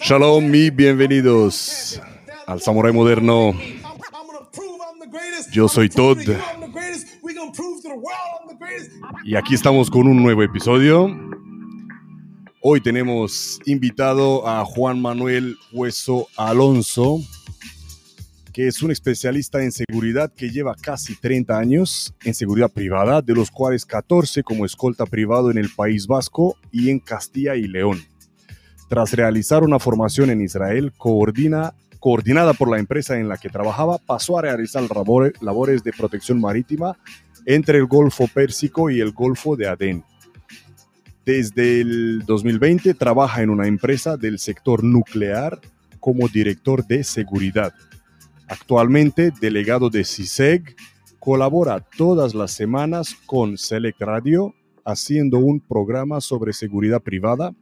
Shalom y bienvenidos al Samurai Moderno. Yo soy Todd. Y aquí estamos con un nuevo episodio. Hoy tenemos invitado a Juan Manuel Hueso Alonso, que es un especialista en seguridad que lleva casi 30 años en seguridad privada, de los cuales 14 como escolta privado en el País Vasco y en Castilla y León. Tras realizar una formación en Israel coordina, coordinada por la empresa en la que trabajaba, pasó a realizar labores de protección marítima entre el Golfo Pérsico y el Golfo de Adén. Desde el 2020 trabaja en una empresa del sector nuclear como director de seguridad. Actualmente delegado de CISEG, colabora todas las semanas con Select Radio haciendo un programa sobre seguridad privada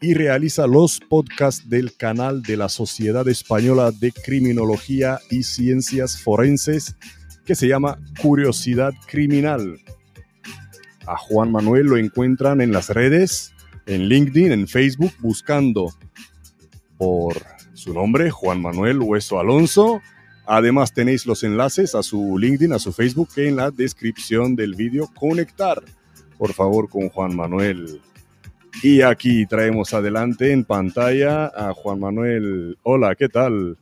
y realiza los podcasts del canal de la Sociedad Española de Criminología y Ciencias Forenses que se llama Curiosidad Criminal. A Juan Manuel lo encuentran en las redes, en LinkedIn, en Facebook, buscando por su nombre, Juan Manuel Hueso Alonso. Además tenéis los enlaces a su LinkedIn, a su Facebook en la descripción del vídeo. Conectar, por favor, con Juan Manuel y aquí traemos adelante en pantalla a Juan Manuel. Hola, ¿qué tal?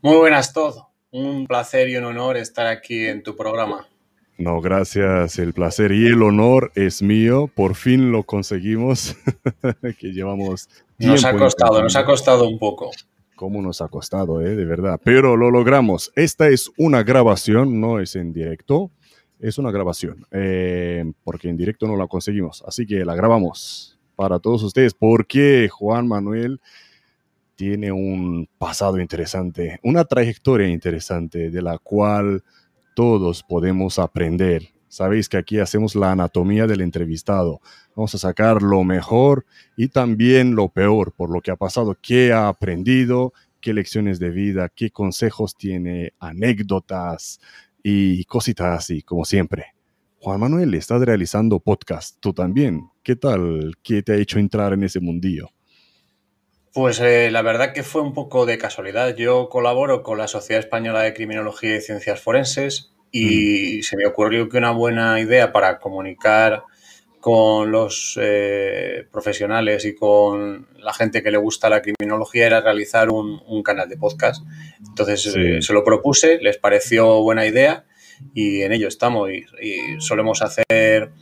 Muy buenas todo. Un placer y un honor estar aquí en tu programa. No, gracias. El placer y el honor es mío. Por fin lo conseguimos. que llevamos. Nos ha costado, nos ha costado un poco. ¿Cómo nos ha costado, eh? De verdad. Pero lo logramos. Esta es una grabación, no es en directo es una grabación, eh, porque en directo no la conseguimos, así que la grabamos para todos ustedes, porque Juan Manuel tiene un pasado interesante, una trayectoria interesante de la cual todos podemos aprender. Sabéis que aquí hacemos la anatomía del entrevistado. Vamos a sacar lo mejor y también lo peor por lo que ha pasado, qué ha aprendido, qué lecciones de vida, qué consejos tiene, anécdotas, y cositas así, como siempre. Juan Manuel, estás realizando podcast, tú también. ¿Qué tal? ¿Qué te ha hecho entrar en ese mundillo? Pues eh, la verdad que fue un poco de casualidad. Yo colaboro con la Sociedad Española de Criminología y Ciencias Forenses y mm. se me ocurrió que una buena idea para comunicar con los eh, profesionales y con la gente que le gusta la criminología era realizar un, canal de podcast. Entonces eh, se lo propuse, les pareció buena idea y en ello estamos. y solemos hacer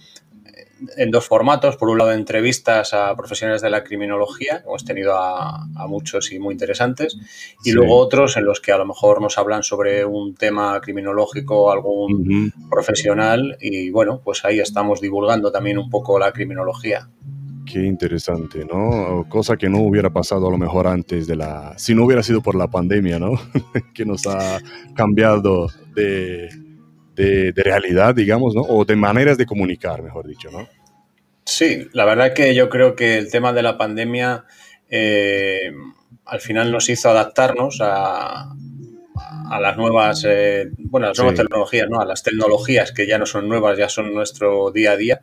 en dos formatos. Por un lado, entrevistas a profesionales de la criminología, hemos tenido a, muchos y muy interesantes, y luego otros en los que a lo mejor nos hablan sobre un tema criminológico, algún profesional, y bueno, pues ahí estamos divulgando también un poco la criminología. Qué interesante, ¿no? Cosa que no hubiera pasado a lo mejor antes de la... Si no hubiera sido por la pandemia, ¿no? que nos ha cambiado de, de, realidad, digamos, ¿no? O de maneras de comunicar, mejor dicho, ¿no? Sí, la verdad que yo creo que el tema de la pandemia eh, al final nos hizo adaptarnos a, a las nuevas, eh, bueno, las nuevas tecnologías, ¿no? A las tecnologías que ya no son nuevas, ya son nuestro día a día.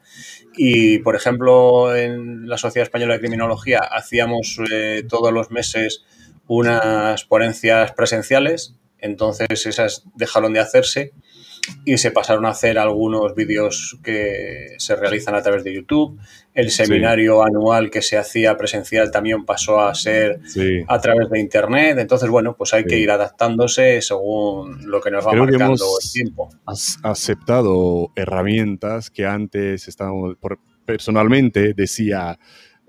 Y, por ejemplo, en la Sociedad Española de Criminología hacíamos eh, todos los meses unas ponencias presenciales, entonces esas dejaron de hacerse y se pasaron a hacer algunos vídeos que se realizan a través de YouTube. El seminario anual que se hacía presencial también pasó a ser a través de Internet. Entonces, bueno, pues hay que ir adaptándose según lo que nos va marcando el tiempo. Has aceptado herramientas que antes estábamos, personalmente decía,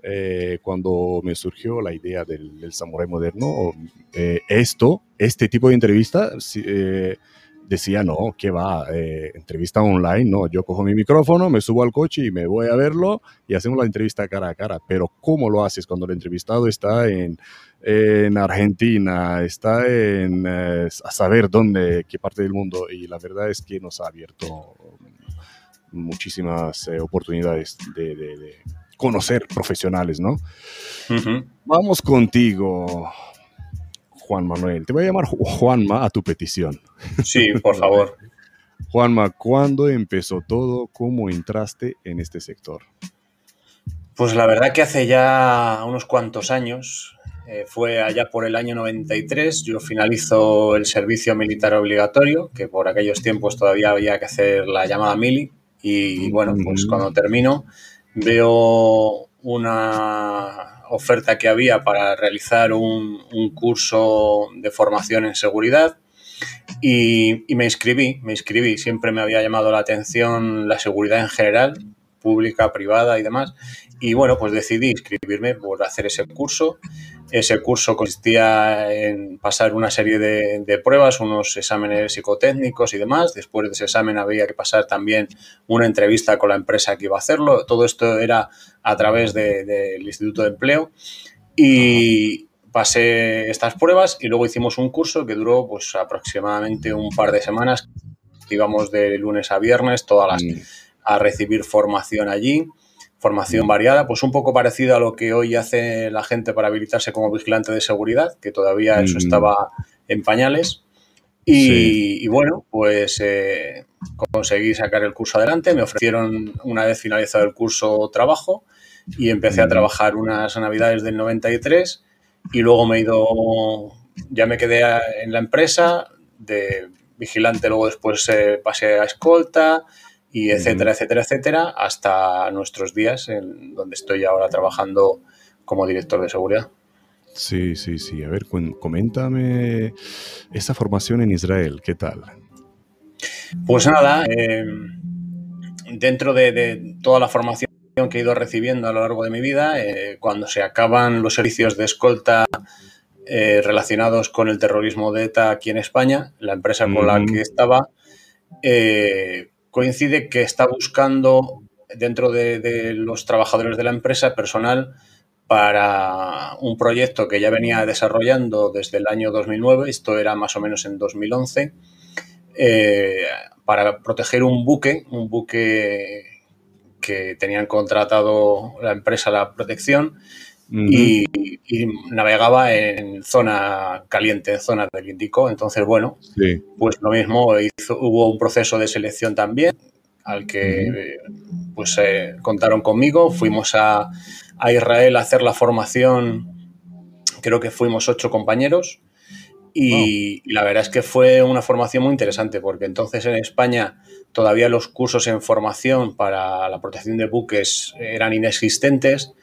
eh, cuando me surgió la idea del, del Samurai moderno, eh, esto, este tipo de entrevista, eh, decía, no, que va, eh, entrevista online, no, yo cojo mi micrófono, me subo al coche y me voy a verlo y hacemos la entrevista cara a cara. Pero ¿cómo lo haces cuando el entrevistado está en, en Argentina, está en eh, a saber dónde, qué parte del mundo? Y la verdad es que nos ha abierto muchísimas eh, oportunidades de, conocer profesionales, ¿no? Vamos contigo. Juan Manuel. Te voy a llamar Juanma a tu petición. Sí, por favor. Juanma, ¿cuándo empezó todo? ¿Cómo entraste en este sector? Pues la verdad que hace ya unos cuantos años, eh, fue allá por el año 93, yo finalizo el servicio militar obligatorio, que por aquellos tiempos todavía había que hacer la llamada mili, y bueno, pues cuando termino veo una oferta que había para realizar un, curso de formación en seguridad y, y, me inscribí, me inscribí. Siempre me había llamado la atención la seguridad en general, pública, privada y demás. Y bueno, pues decidí inscribirme por hacer ese curso. Ese curso consistía en pasar una serie de, pruebas, unos exámenes psicotécnicos y demás. Después de ese examen había que pasar también una entrevista con la empresa que iba a hacerlo. Todo esto era a través del Instituto de Empleo. Y pasé estas pruebas y luego hicimos un curso que duró pues aproximadamente un par de semanas. Íbamos de lunes a viernes, todas las, mm. A recibir formación allí formación variada, pues un poco parecido a lo que hoy hace la gente para habilitarse como vigilante de seguridad, que todavía eso estaba en pañales. Y, bueno, pues eh, conseguí sacar el curso adelante, me ofrecieron una vez finalizado el curso trabajo y empecé a trabajar unas navidades del 93 y luego me he ido, ya me quedé en la empresa de vigilante, luego después eh, pasé a escolta, y etcétera, etcétera, etcétera, hasta nuestros días, en donde estoy ahora trabajando como director de seguridad. Sí, sí, sí. A ver, coméntame esa formación en Israel, ¿qué tal? Pues nada, eh, dentro de, toda la formación que he ido recibiendo a lo largo de mi vida, eh, cuando se acaban los servicios de escolta eh, relacionados con el terrorismo de ETA aquí en España, la empresa con la que estaba, coincide que está buscando dentro de, los trabajadores de la empresa personal para un proyecto que ya venía desarrollando desde el año 2009, esto era más o menos en 2011, eh, para proteger un buque, un buque que tenían contratado la empresa la protección y, navegaba en zona caliente, en zona del Índico. Entonces, bueno, pues lo mismo, hubo un proceso de selección también al que pues eh, contaron conmigo. Fuimos a, Israel a hacer la formación, creo que fuimos ocho compañeros. Y, y, la verdad es que fue una formación muy interesante porque entonces en España todavía los cursos en formación para la protección de buques eran inexistentes.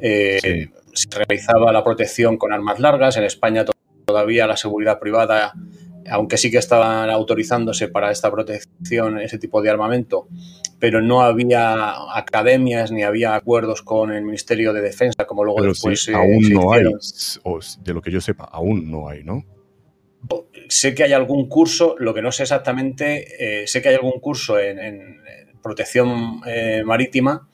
Eh, se realizaba la protección con armas largas. En España todavía la seguridad privada, aunque sí que estaban autorizándose para esta protección ese tipo de armamento, pero no había academias ni había acuerdos con el Ministerio de Defensa, como luego después aún no hay, de lo que yo sepa, aún no hay, ¿no? Sé que hay algún curso, lo que no sé exactamente, eh, sé que hay algún curso en, protección eh, marítima,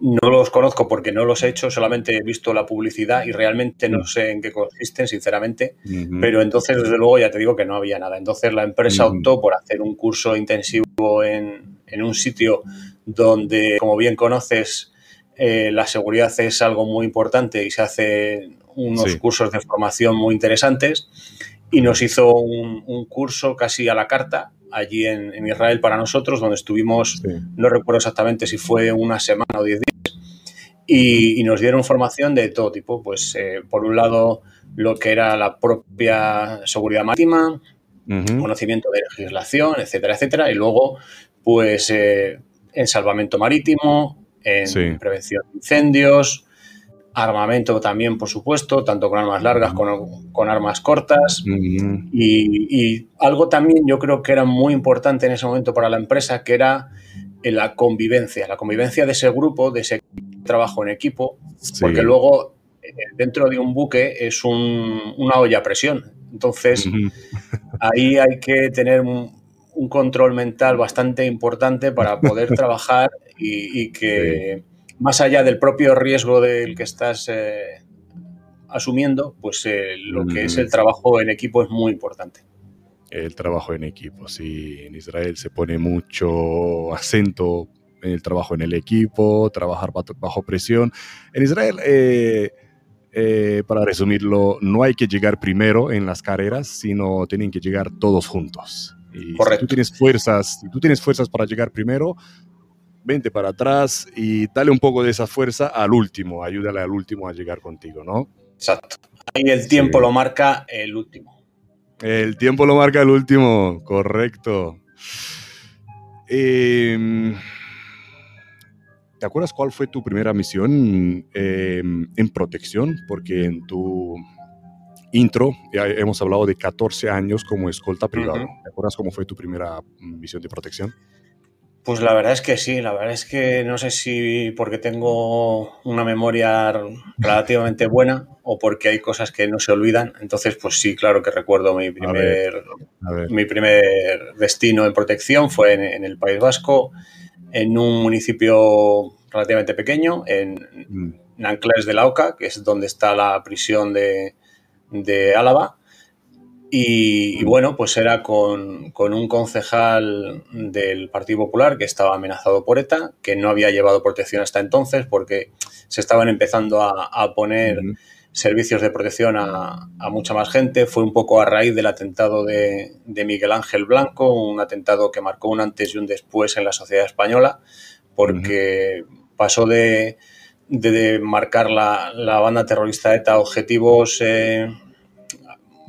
no los conozco porque no los he hecho, solamente he visto la publicidad y realmente no mm. sé en qué consisten, sinceramente. Pero entonces, desde luego, ya te digo que no había nada. Entonces, la empresa optó por hacer un curso intensivo en, un sitio donde, como bien conoces, eh, la seguridad es algo muy importante y se hacen unos cursos de formación muy interesantes. Y nos hizo un curso casi a la carta allí en, Israel para nosotros, donde estuvimos, no recuerdo exactamente si fue una semana o diez días, y, nos dieron formación de todo tipo. Pues eh, por un lado lo que era la propia seguridad marítima, conocimiento de legislación, etcétera, etcétera, y luego pues eh, en salvamento marítimo, en prevención de incendios, armamento también, por supuesto, tanto con armas largas como con armas cortas. y, algo también yo creo que era muy importante en ese momento para la empresa, que era eh, la convivencia, la convivencia de ese grupo, de ese trabajo en equipo, porque luego eh, dentro de un buque es una olla a presión. Entonces, ahí hay que tener un, control mental bastante importante para poder trabajar y, que más allá del propio riesgo del que estás eh, asumiendo, pues eh, lo que es el trabajo en equipo es muy importante. El trabajo en equipo, sí. En Israel se pone mucho acento en el trabajo en el equipo, trabajar bajo presión. En Israel, eh, para resumirlo, no hay que llegar primero en las carreras, sino tienen que llegar todos juntos. Y Correcto. Si tú tienes fuerzas, si tú tienes fuerzas para llegar primero, vente para atrás y dale un poco de esa fuerza al último, ayúdale al último a llegar contigo, ¿no? Exacto. Ahí el tiempo lo marca el último. El tiempo lo marca el último, correcto. Em, ¿Te acuerdas cuál fue tu primera misión em, en protección? Porque en tu intro ya hemos hablado de 14 años como escolta privado. ¿Te acuerdas cómo fue tu primera misión de protección? Pues la verdad es que sí, la verdad es que no sé si porque tengo una memoria relativamente buena o porque hay cosas que no se olvidan. Entonces, pues sí, claro que recuerdo mi primer, Mi primer destino en protección fue en, el País Vasco, en un municipio relativamente pequeño, en mm. Nanclares de la Oca, que es donde está la prisión de, de Álava. Y, bueno, pues era con, un concejal del Partido Popular que estaba amenazado por ETA, que no había llevado protección hasta entonces porque se estaban empezando a, poner servicios de protección a, mucha más gente. Fue un poco a raíz del atentado de, Miguel Ángel Blanco, un atentado que marcó un antes y un después en la sociedad española, porque pasó de, marcar la, banda terrorista ETA objetivos... Eh,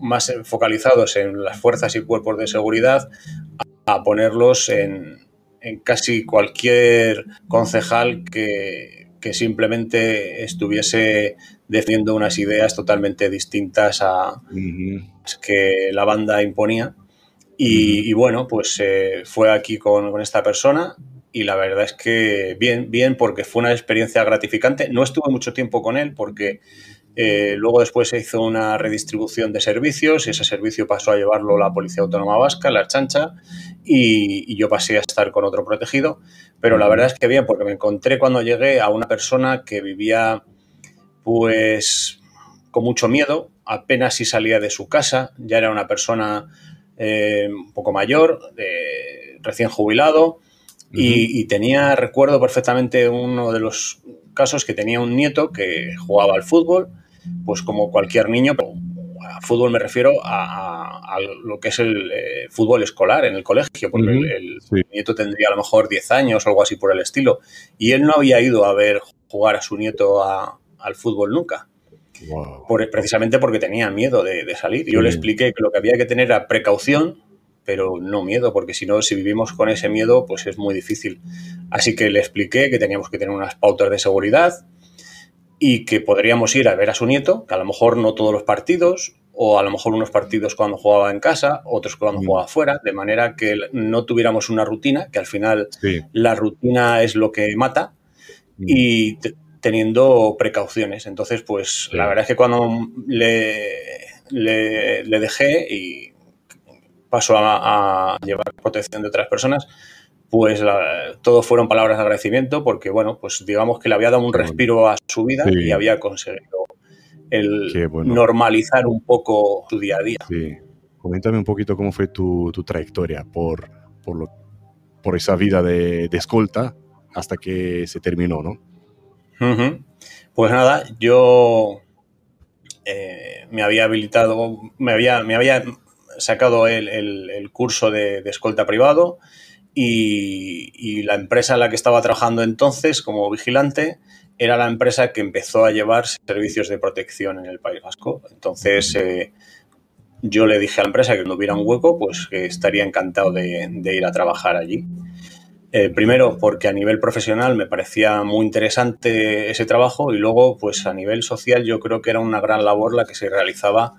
más focalizados en las fuerzas y cuerpos de seguridad a ponerlos en, casi cualquier concejal que, simplemente estuviese defendiendo unas ideas totalmente distintas a las que la banda imponía. Y, bueno, pues eh, fue aquí con, con, esta persona y la verdad es que bien, bien, porque fue una experiencia gratificante. No estuve mucho tiempo con él porque eh, luego después se hizo una redistribución de servicios y ese servicio pasó a llevarlo la Policía Autónoma Vasca, la Chancha, y, yo pasé a estar con otro protegido. Pero la verdad es que bien, porque me encontré cuando llegué a una persona que vivía pues con mucho miedo, apenas si salía de su casa, ya era una persona eh, un poco mayor, recién jubilado, y, tenía, recuerdo perfectamente uno de los casos que tenía un nieto que jugaba al fútbol pues como cualquier niño, pero a fútbol me refiero a, lo que es el eh, fútbol escolar en el colegio, porque el, nieto tendría a lo mejor 10 años o algo así por el estilo, y él no había ido a ver jugar a su nieto al fútbol nunca. precisamente porque tenía miedo de, salir. Yo le expliqué que lo que había que tener era precaución, pero no miedo, porque si no, si vivimos con ese miedo, pues es muy difícil. Así que le expliqué que teníamos que tener unas pautas de seguridad, y que podríamos ir a ver a su nieto, que a lo mejor no todos los partidos, o a lo mejor unos partidos cuando jugaba en casa, otros cuando mm. jugaba fuera, de manera que no tuviéramos una rutina, que al final la rutina es lo que mata, mm. y teniendo precauciones. Entonces, pues la verdad es que cuando le, le, dejé y pasó a llevar protección de otras personas, pues todo fueron palabras de agradecimiento porque, bueno, pues digamos que le había dado un respiro a su vida y había conseguido el normalizar un poco su día a día. Sí. Coméntame un poquito cómo fue tu, trayectoria por, por, lo, por esa vida de, escolta hasta que se terminó, ¿no? Pues nada, yo eh, me había habilitado, me había, me había sacado el, curso de, de, escolta privado y, la empresa en la que estaba trabajando entonces como vigilante era la empresa que empezó a llevar servicios de protección en el País Vasco. Entonces eh, yo le dije a la empresa que no hubiera un hueco, pues que estaría encantado de, ir a trabajar allí. Eh, primero porque a nivel profesional me parecía muy interesante ese trabajo y luego pues a nivel social yo creo que era una gran labor la que se realizaba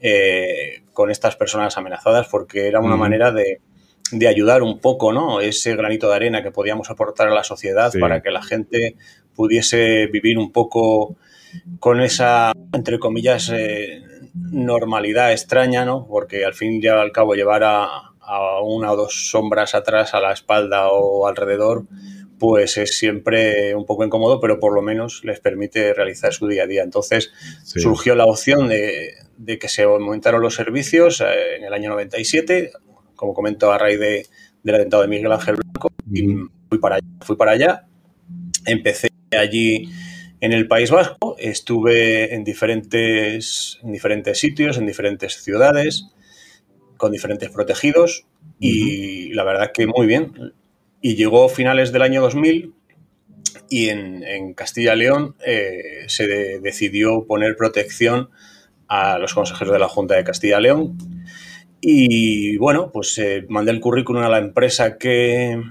eh, con estas personas amenazadas porque era una manera de, de ayudar un poco, ¿no? Ese granito de arena que podíamos aportar a la sociedad para que la gente pudiese vivir un poco con esa, entre comillas, eh, normalidad extraña, ¿no? Porque al fin y al cabo llevar a, una o dos sombras atrás a la espalda o alrededor, pues es siempre un poco incómodo, pero por lo menos les permite realizar su día a día. Entonces surgió la opción de, de, que se aumentaron los servicios eh, en el año 97, como comento, a raíz de, del atentado de Miguel Ángel Blanco. Y fui para allá. Fui para allá. Empecé allí en el País Vasco. Estuve en diferentes, en diferentes sitios, en diferentes ciudades, con diferentes protegidos. Y la verdad que muy bien. Y llegó a finales del año 2000 y en, Castilla-León eh, se decidió poner protección a los consejeros de la Junta de Castilla-León. Y bueno, pues eh, mandé el currículum a la empresa que,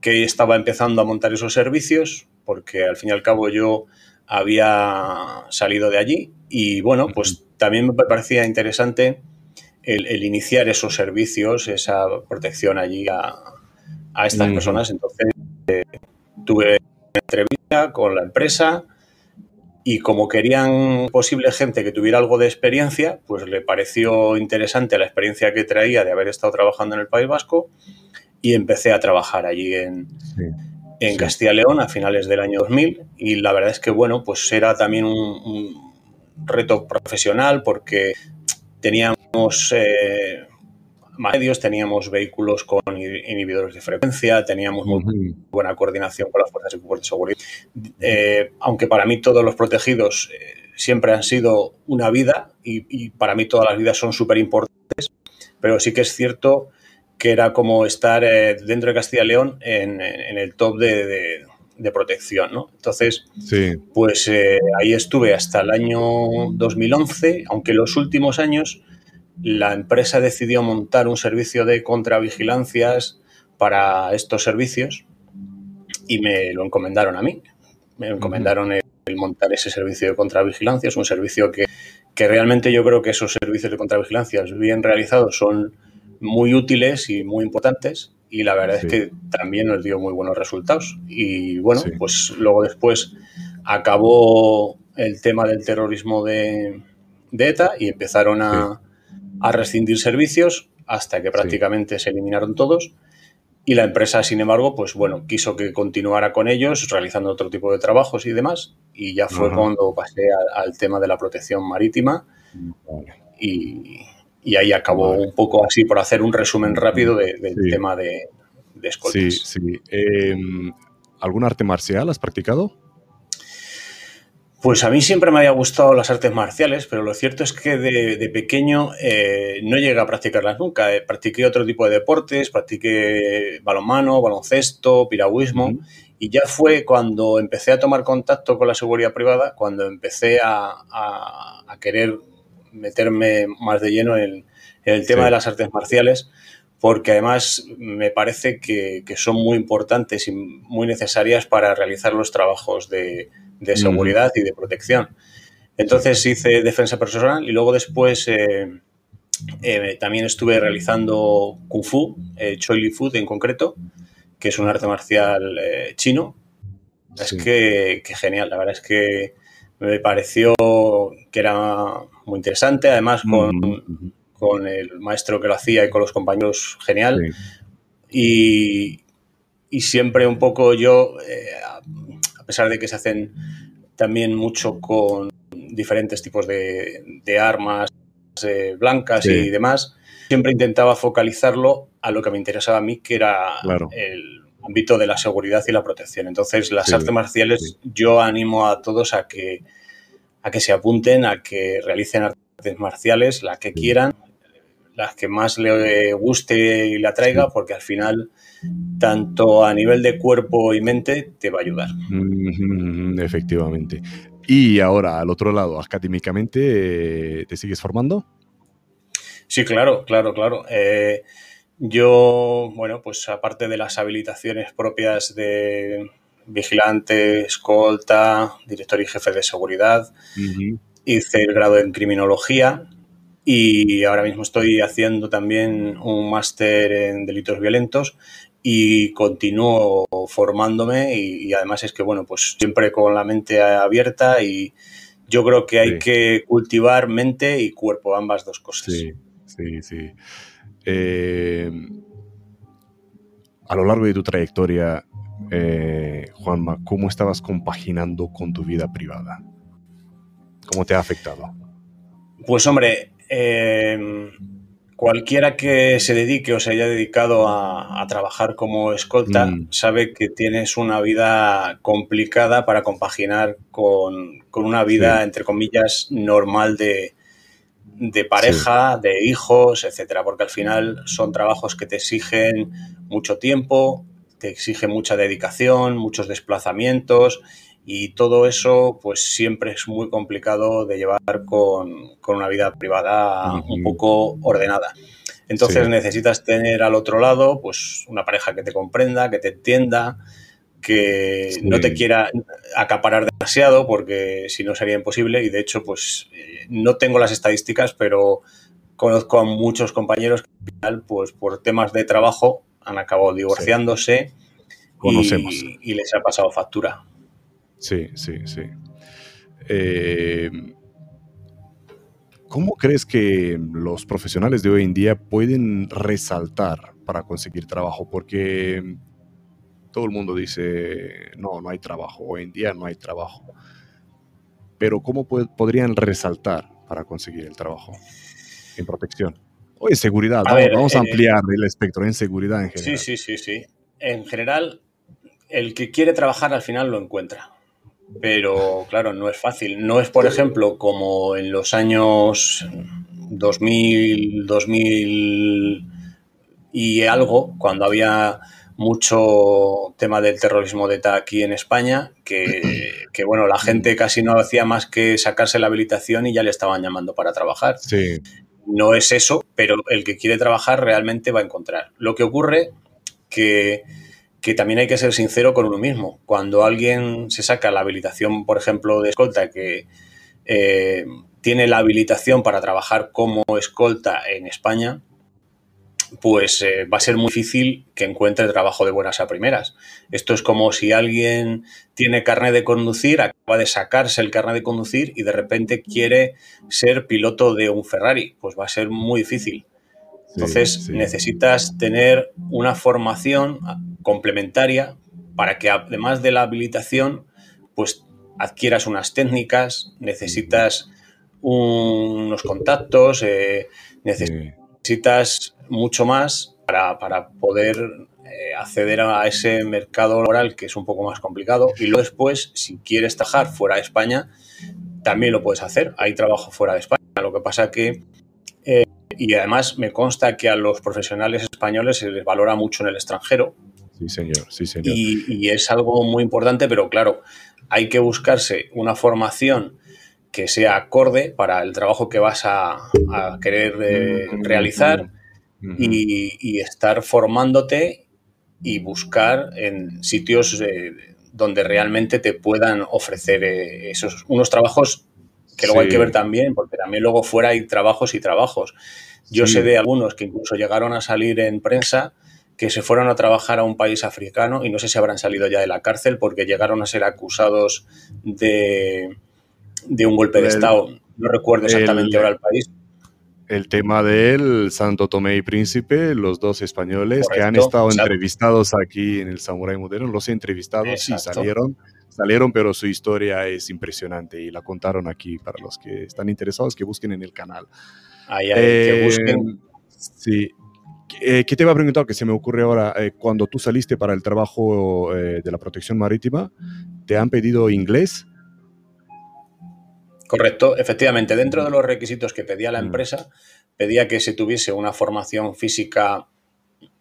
que estaba empezando a montar esos servicios, porque al fin y al cabo yo había salido de allí y bueno, pues también me parecía interesante el, iniciar esos servicios, esa protección allí a, estas personas. Entonces eh, tuve una entrevista con la empresa y como querían posible gente que tuviera algo de experiencia, pues le pareció interesante la experiencia que traía de haber estado trabajando en el País Vasco y empecé a trabajar allí en, en Castilla León a finales del año 2000 y la verdad es que bueno, pues era también un, reto profesional porque teníamos eh, medios, teníamos vehículos con inhibidores de frecuencia, teníamos muy buena coordinación con las fuerzas y cuerpos de seguridad. Eh, aunque para mí todos los protegidos eh, siempre han sido una vida y, y, para mí todas las vidas son súper importantes, pero sí que es cierto que era como estar eh, dentro de Castilla y León en, el top de, protección, ¿no? Entonces, pues eh, ahí estuve hasta el año 2011, aunque los últimos años la empresa decidió montar un servicio de contravigilancias para estos servicios y me lo encomendaron a mí. Me encomendaron el, montar ese servicio de contravigilancias, un servicio que, que realmente yo creo que esos servicios de contravigilancias bien realizados son muy útiles y muy importantes y la verdad es que también nos dio muy buenos resultados. Y bueno, pues luego después acabó el tema del terrorismo de, ETA y empezaron a, rescindir servicios hasta que prácticamente se eliminaron todos. Y la empresa, sin embargo, pues bueno, quiso que continuara con ellos, realizando otro tipo de trabajos y demás. Y ya fue cuando pasé al tema de la protección marítima. Y, y ahí acabó un poco así por hacer un resumen rápido del tema de, de escoltas. Sí, sí. Em, ¿Algún arte marcial has practicado? Pues a mí siempre me había gustado las artes marciales, pero lo cierto es que de, pequeño eh, no llegué a practicarlas nunca. Eh, practiqué otro tipo de deportes, practiqué balonmano, baloncesto, piragüismo, y ya fue cuando empecé a tomar contacto con la seguridad privada, cuando empecé a querer meterme más de lleno en, el tema de las artes marciales, porque además me parece que, son muy importantes y muy necesarias para realizar los trabajos de, seguridad y de protección. Entonces hice defensa personal y luego después eh, eh, también estuve realizando Kung Fu, eh, Choi Li Fu en concreto, que es un arte marcial chino. Es que, que, genial, la verdad es que me pareció que era muy interesante, además con, el maestro que lo hacía y con los compañeros, genial. Y, siempre un poco yo, eh, pesar de que se hacen también mucho con diferentes tipos de, armas eh, blancas y demás, siempre intentaba focalizarlo a lo que me interesaba a mí, que era el ámbito de la seguridad y la protección. Entonces, las artes marciales, yo animo a todos a que a que se apunten, a que realicen artes marciales, las que quieran, las que más le guste y le atraiga, porque al final, tanto a nivel de cuerpo y mente, te va a ayudar. Efectivamente. Y ahora, al otro lado, académicamente, ¿te sigues formando? Sí, claro, claro, claro. Eh, yo, bueno, pues aparte de las habilitaciones propias de, vigilante, escolta, director y jefe de seguridad. Hice el grado en criminología y ahora mismo estoy haciendo también un máster en delitos violentos y continúo formándome y, además es que, bueno, pues siempre con la mente abierta y yo creo que hay que cultivar mente y cuerpo, ambas dos cosas. Sí, sí, sí. Eh, a lo largo de tu trayectoria, eh, Juanma, ¿cómo estabas compaginando con tu vida privada? ¿Cómo te ha afectado? Pues hombre, em, cualquiera que se dedique o se haya dedicado a, trabajar como escolta mm. sabe que tienes una vida complicada para compaginar con, una vida, entre comillas, normal de, pareja, de hijos, etcétera, porque al final son trabajos que te exigen mucho tiempo, te exige mucha dedicación, muchos desplazamientos y todo eso pues siempre es muy complicado de llevar con, una vida privada un poco ordenada. Entonces necesitas tener al otro lado pues una pareja que te comprenda, que te entienda, que no te quiera acaparar demasiado porque si no sería imposible. Y de hecho pues eh, no tengo las estadísticas pero conozco a muchos compañeros que al final pues por temas de trabajo han acabado divorciándose Y, les ha pasado factura. Sí, sí, sí. Eh, ¿Cómo crees que los profesionales de hoy en día pueden resaltar para conseguir trabajo? Porque todo el mundo dice, no, no hay trabajo, hoy en día no hay trabajo. Pero ¿cómo podrían resaltar para conseguir el trabajo en protección? O en seguridad, vamos a eh, ampliar el espectro en seguridad en general. Sí, sí, sí, sí. En general, el que quiere trabajar al final lo encuentra. Pero claro, no es fácil. No es, por ejemplo, como en los años 2000, 2000 y algo, cuando había mucho tema del terrorismo de ETA aquí en España, que, que, bueno, la gente casi no hacía más que sacarse la habilitación y ya le estaban llamando para trabajar. Sí. No es eso, pero el que quiere trabajar realmente va a encontrar. Lo que ocurre que que también hay que ser sincero con uno mismo. Cuando alguien se saca la habilitación, por ejemplo, de escolta, que eh, tiene la habilitación para trabajar como escolta en España, pues eh, va a ser muy difícil que encuentre trabajo de buenas a primeras. Esto es como si alguien tiene carnet de conducir, acaba de sacarse el carnet de conducir y de repente quiere ser piloto de un Ferrari. Pues va a ser muy difícil. Entonces necesitas tener una formación complementaria para que además de la habilitación, pues adquieras unas técnicas, necesitas unos contactos, eh, necesitas mucho más para, poder eh, acceder a ese mercado laboral que es un poco más complicado. Y luego después, si quieres trabajar fuera de España, también lo puedes hacer. Hay trabajo fuera de España. Lo que pasa que y además me consta que a los profesionales españoles se les valora mucho en el extranjero. Sí, señor, sí, señor. Y, es algo muy importante, pero claro, hay que buscarse una formación que sea acorde para el trabajo que vas a, querer eh, realizar y, estar formándote y buscar en sitios eh, donde realmente te puedan ofrecer eh, esos unos trabajos que luego hay que ver también, porque también luego fuera hay trabajos y trabajos. Yo sé de algunos que incluso llegaron a salir en prensa que se fueron a trabajar a un país africano y no sé si habrán salido ya de la cárcel porque llegaron a ser acusados de, un golpe de Estado. No recuerdo exactamente ahora el país. El tema del Santo Tomé y Príncipe, los dos españoles que han estado entrevistados aquí en el Samurai Moderno, los he entrevistado, sí salieron, salieron, pero su historia es impresionante y la contaron aquí para los que están interesados que busquen en el canal. Ahí, que busquen. Em, sí. Eh, ¿Qué te iba a preguntar? Que se me ocurre ahora, eh, cuando tú saliste para el trabajo eh, de la protección marítima, ¿te han pedido inglés? Correcto, efectivamente. Dentro de los requisitos que pedía la mm. empresa, pedía que se tuviese una formación física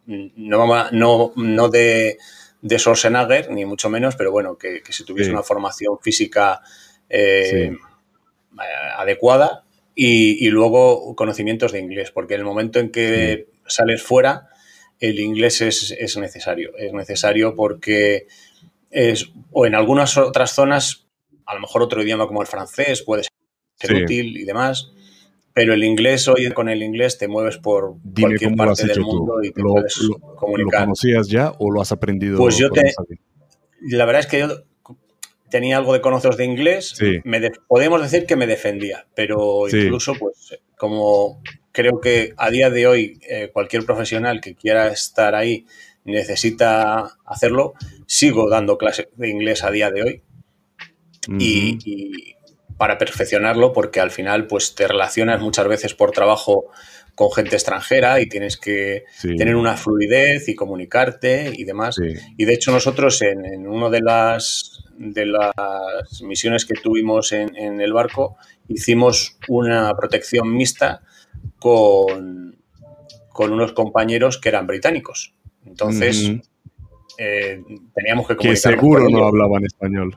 mm, no, no, no de, de Schwarzenegger, ni mucho menos, pero bueno, que, se tuviese una formación física adecuada y, luego conocimientos de inglés, porque en el momento en que sales fuera, el inglés es, necesario. Es necesario porque es, o en algunas otras zonas, a lo mejor otro idioma como el francés puede ser útil y demás, pero el inglés, hoy con el inglés te mueves por cualquier parte del mundo y te puedes comunicar. ¿Lo conocías ya o lo has aprendido? Pues yo te... La verdad es que yo tenía algo de conocidos de inglés, podemos decir que me defendía, pero incluso, pues, como creo que a día de hoy eh, cualquier profesional que quiera estar ahí necesita hacerlo, sigo dando clases de inglés a día de hoy. y, para perfeccionarlo, porque al final, pues, te relacionas muchas veces por trabajo con gente extranjera y tienes que tener una fluidez y comunicarte y demás. Y de hecho nosotros en, en una de las de las misiones que tuvimos en, el barco, hicimos una protección mixta con, con, unos compañeros que eran británicos. Entonces, eh, teníamos que comunicar. Que seguro no hablaban español.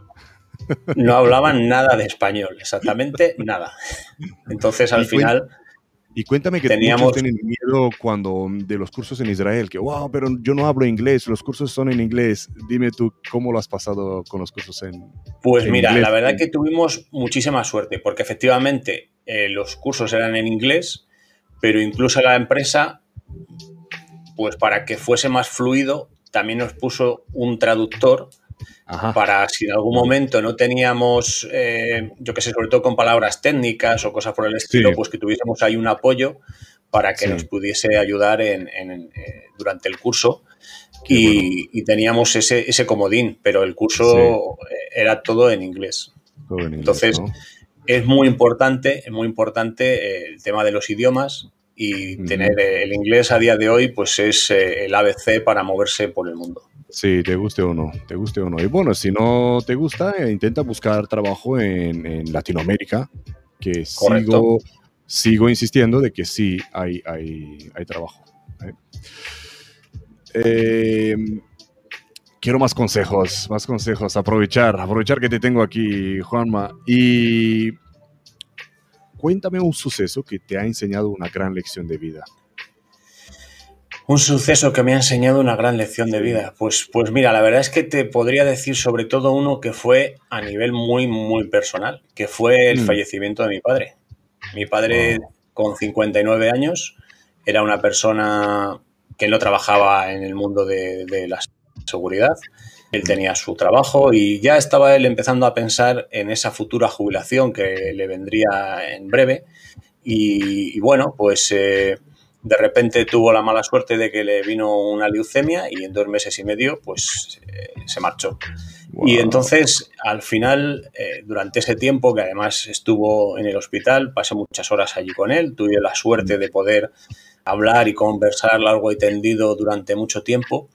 No hablaban nada de español, exactamente nada. Entonces, al final... Y cuéntame que teníamos... muchos tienen miedo cuando de los cursos en Israel, que wow, pero yo no hablo inglés, los cursos son en inglés. Dime tú cómo lo has pasado con los cursos en Pues mira, la verdad que tuvimos muchísima suerte, porque efectivamente eh, los cursos eran en inglés, pero incluso la empresa, pues para que fuese más fluido, también nos puso un traductor para si en algún momento no teníamos, eh, yo que sé, sobre todo con palabras técnicas o cosas por el estilo, pues que tuviésemos ahí un apoyo para que nos pudiese ayudar en, eh, durante el curso. Y, teníamos ese, ese, comodín, pero el curso era todo en inglés. Entonces, es muy importante, es muy importante el tema de los idiomas y tener el inglés a día de hoy, pues es eh, el ABC para moverse por el mundo. Sí, te guste o no, te guste o no. Y bueno, si no te gusta, eh, intenta buscar trabajo en, Latinoamérica, que sigo, sigo insistiendo de que sí hay, hay, hay trabajo. ¿eh? quiero más consejos, más consejos, aprovechar, aprovechar que te tengo aquí, Juanma. Y cuéntame un suceso que te ha enseñado una gran lección de vida. Un suceso que me ha enseñado una gran lección de vida. Pues, pues mira, la verdad es que te podría decir sobre todo uno que fue a nivel muy, muy personal, que fue el mm. fallecimiento de mi padre. Mi padre, con 59 años, era una persona que no trabajaba en el mundo de, de la seguridad. Él tenía su trabajo y ya estaba él empezando a pensar en esa futura jubilación que le vendría en breve. Y, bueno, pues eh, de repente tuvo la mala suerte de que le vino una leucemia y en dos meses y medio pues eh, se marchó. Y entonces al final, eh, durante ese tiempo que además estuvo en el hospital, pasé muchas horas allí con él, tuve la suerte de poder hablar y conversar largo y tendido durante mucho tiempo.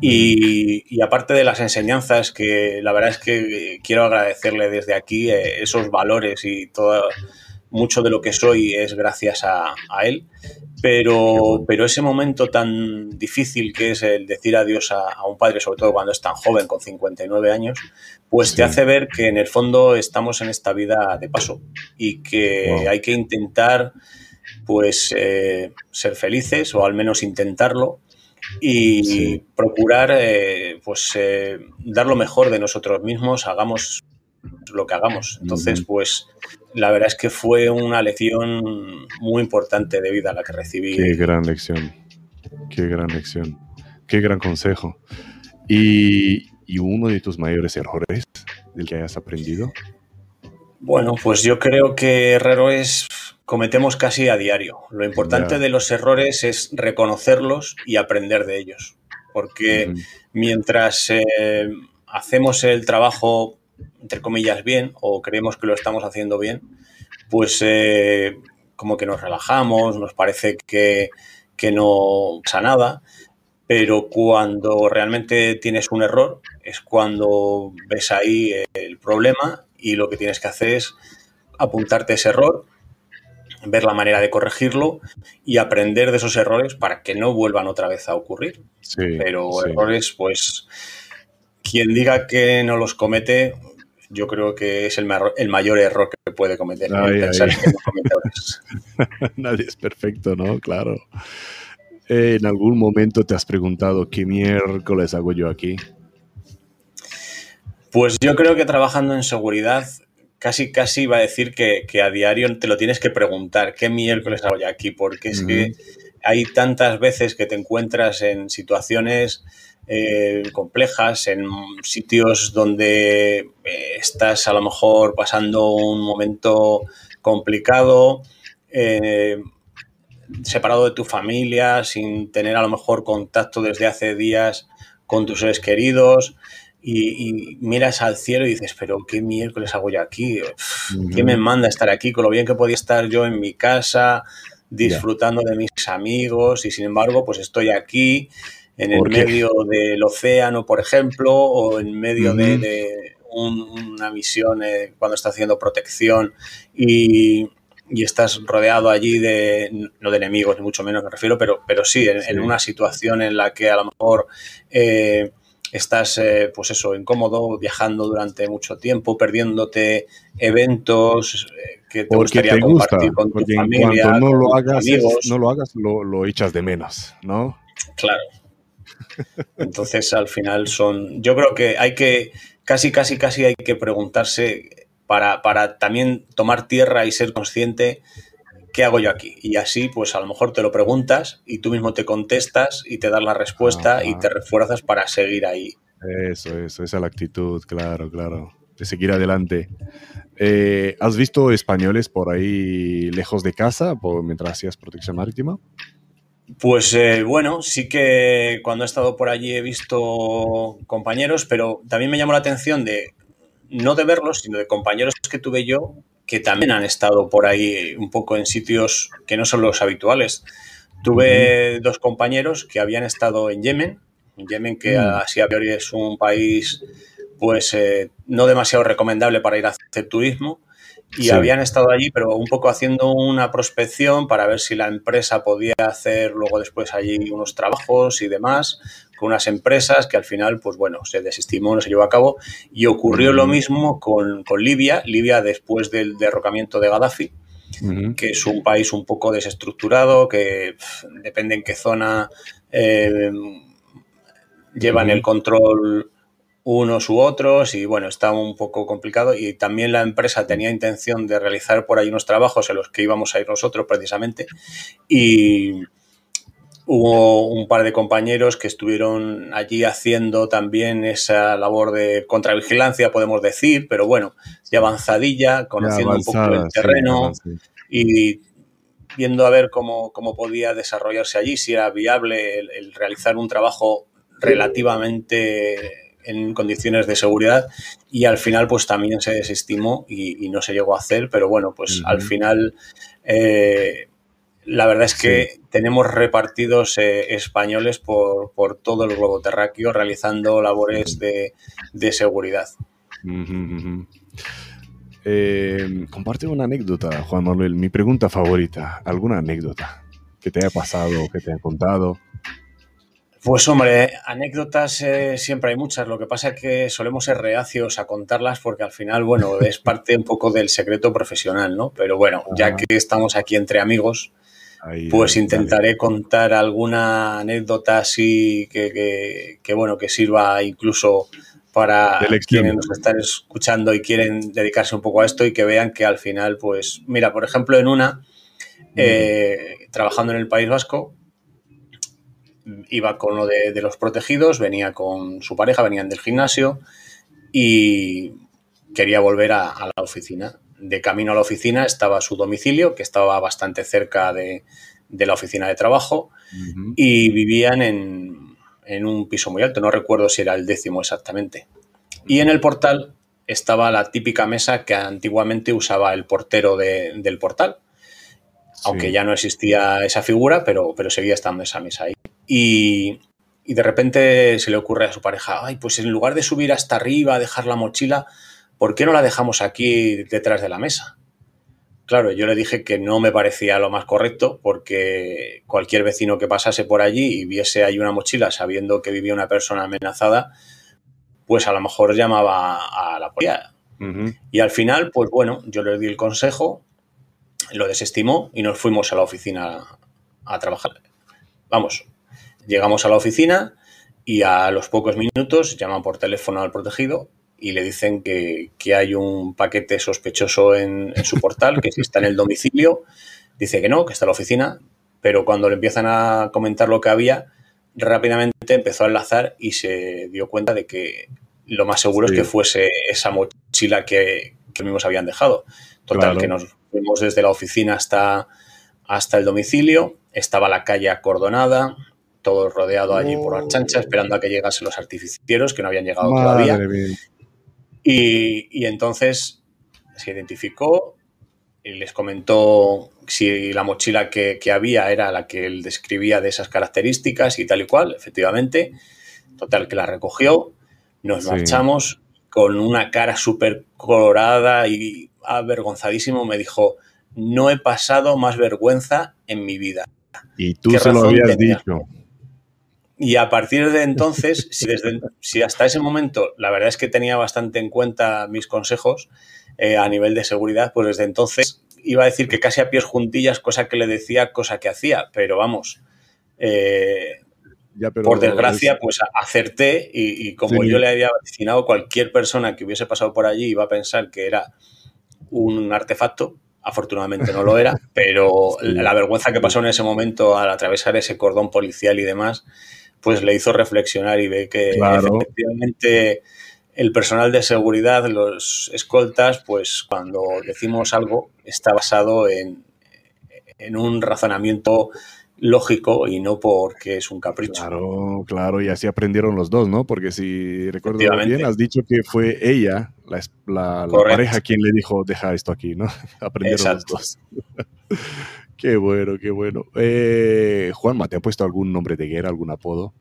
Y, aparte de las enseñanzas, que la verdad es que quiero agradecerle desde aquí eh, esos valores y todo, mucho de lo que soy es gracias a, él, pero, pero ese momento tan difícil que es el decir adiós a, un padre, sobre todo cuando es tan joven, con 59 años, pues te hace ver que en el fondo estamos en esta vida de paso y que hay que intentar pues eh, ser felices o al menos intentarlo y procurar eh, pues eh, dar lo mejor de nosotros mismos, hagamos lo que hagamos. Entonces, pues la verdad es que fue una lección muy importante de vida la que recibí. Qué gran lección, qué gran lección, qué gran consejo. ¿Y, y uno de tus mayores errores del que hayas aprendido? Bueno, pues yo creo que errores cometemos casi a diario. Lo importante de los errores es reconocerlos y aprender de ellos. Porque mientras eh, hacemos el trabajo, entre comillas, bien, o creemos que lo estamos haciendo bien, pues eh, como que nos relajamos, nos parece que, que no pasa nada. Pero cuando realmente tienes un error, es cuando ves ahí el problema y lo que tienes que hacer es apuntarte ese error, ver la manera de corregirlo y aprender de esos errores para que no vuelvan otra vez a ocurrir. Pero errores, pues, quien diga que no los comete, yo creo que es el, mayor error que puede cometer. Nadie es perfecto, ¿no? Claro. ¿En algún momento te has preguntado qué miércoles hago yo aquí? Pues yo creo que trabajando en seguridad casi, casi iba a decir que, a diario te lo tienes que preguntar, ¿qué miércoles hago ya aquí? Porque es que hay tantas veces que te encuentras en situaciones eh, complejas, en sitios donde eh, estás a lo mejor pasando un momento complicado, eh, separado de tu familia, sin tener a lo mejor contacto desde hace días con tus seres queridos y, miras al cielo y dices, pero ¿qué miércoles hago yo aquí? ¿Quién me manda a estar aquí? Con lo bien que podía estar yo en mi casa, disfrutando de mis amigos y sin embargo, pues estoy aquí en el medio del océano, por ejemplo, o en medio de, una misión eh, cuando está haciendo protección y, estás rodeado allí de, no de enemigos, ni mucho menos me refiero, pero, pero sí, en, una situación en la que a lo mejor... Eh, estás, eh, pues eso, incómodo, viajando durante mucho tiempo, perdiéndote eventos eh, que te gustaría compartir con tu familia, no lo hagas, no lo hagas, lo, echas de menos, ¿no? Claro. Entonces, al final son. Yo creo que hay que. Casi, casi, casi hay que preguntarse para, para también tomar tierra y ser consciente ¿qué hago yo aquí? Y así, pues a lo mejor te lo preguntas y tú mismo te contestas y te das la respuesta y te refuerzas para seguir ahí. Eso, eso, esa es la actitud, claro, claro, de seguir adelante. Eh, ¿Has visto españoles por ahí lejos de casa por, mientras hacías protección marítima? Pues eh, bueno, sí que cuando he estado por allí he visto compañeros, pero también me llamó la atención de no de verlos, sino de compañeros que tuve yo que también han estado por ahí un poco en sitios que no son los habituales. Tuve dos compañeros que habían estado en Yemen, en Yemen que mm. así a priori es un país pues eh, no demasiado recomendable para ir a hacer turismo y habían estado allí pero un poco haciendo una prospección para ver si la empresa podía hacer luego después allí unos trabajos y demás con unas empresas que al final, pues bueno, se desestimó, no se llevó a cabo. Y ocurrió lo mismo con, Libia, Libia después del derrocamiento de Gaddafi, que es un país un poco desestructurado, que depende en qué zona eh, llevan el control unos u otros y bueno, está un poco complicado. Y también la empresa tenía intención de realizar por ahí unos trabajos en los que íbamos a ir nosotros precisamente. Y, Hubo un par de compañeros que estuvieron allí haciendo también esa labor de contravigilancia, podemos decir, pero bueno, de avanzadilla, conociendo un poco el terreno y viendo a ver cómo, podía desarrollarse allí, si era viable el, realizar un trabajo relativamente en condiciones de seguridad y al final pues también se desestimó y, no se llegó a hacer, pero bueno, pues al final eh, la verdad es que tenemos repartidos eh, españoles por, todo el globo terráqueo realizando labores de, seguridad. Eh, comparte una anécdota, Juan Manuel. Mi pregunta favorita, ¿alguna anécdota que te haya pasado, que te haya contado? Pues hombre, anécdotas eh, siempre hay muchas. Lo que pasa es que solemos ser reacios a contarlas porque al final, bueno, es parte un poco del secreto profesional, ¿no? Pero bueno, ya que estamos aquí entre amigos, pues intentaré contar alguna anécdota así que, bueno, que sirva incluso para quienes nos están escuchando y quieren dedicarse un poco a esto y que vean que al final, pues, mira, por ejemplo, en una, eh, trabajando en el País Vasco, iba con lo de, los protegidos, venía con su pareja, venían del gimnasio y quería volver a la oficina. De camino a la oficina estaba su domicilio, que estaba bastante cerca de, la oficina de trabajo, y vivían en, un piso muy alto, no recuerdo si era el décimo exactamente. Y en el portal estaba la típica mesa que antiguamente usaba el portero del portal, aunque ya no existía esa figura, pero, pero seguía estando esa mesa ahí. Y, y de repente se le ocurre a su pareja, ay, pues en lugar de subir hasta arriba, dejar la mochila, ¿por qué no la dejamos aquí detrás de la mesa? Claro, yo le dije que no me parecía lo más correcto porque cualquier vecino que pasase por allí y viese ahí una mochila sabiendo que vivía una persona amenazada, pues a lo mejor llamaba a la policía. Y al final, pues bueno, yo le di el consejo, lo desestimó y nos fuimos a la oficina a trabajar. Vamos, llegamos a la oficina y a los pocos minutos llaman por teléfono al protegido y le dicen que, hay un paquete sospechoso en, su portal, que si está en el domicilio, dice que no, que está en la oficina, pero cuando le empiezan a comentar lo que había, rápidamente empezó a enlazar y se dio cuenta de que lo más seguro es que fuese esa mochila que, que mismos habían dejado. Total, que nos fuimos desde la oficina hasta, hasta el domicilio, estaba la calle acordonada, todo rodeado allí por la chancha, esperando a que llegasen los artificieros que no habían llegado todavía. Y, entonces se identificó y les comentó si la mochila que, había era la que él describía de esas características y tal y cual, efectivamente. Total, que la recogió, nos marchamos con una cara súper colorada y avergonzadísimo. Me dijo, no he pasado más vergüenza en mi vida. Y tú se lo habías dicho. Y a partir de entonces, si, desde, si hasta ese momento la verdad es que tenía bastante en cuenta mis consejos eh, a nivel de seguridad, pues desde entonces iba a decir que casi a pies juntillas, cosa que le decía, cosa que hacía, pero vamos, eh, por desgracia, pues acerté y, como yo le había vaticinado, cualquier persona que hubiese pasado por allí iba a pensar que era un artefacto. Afortunadamente no lo era, pero la vergüenza que pasó en ese momento al atravesar ese cordón policial y demás, pues le hizo reflexionar y ve que efectivamente el personal de seguridad, los escoltas, pues cuando decimos algo está basado en, en un razonamiento lógico y no porque es un capricho. Claro, claro, y así aprendieron los dos, ¿no? Porque si recuerdo bien, has dicho que fue ella, la, pareja, quien le dijo, deja esto aquí, ¿no? aprendieron los dos. qué bueno, qué bueno. Eh, Juanma, ¿te ha puesto algún nombre de guerra, algún apodo?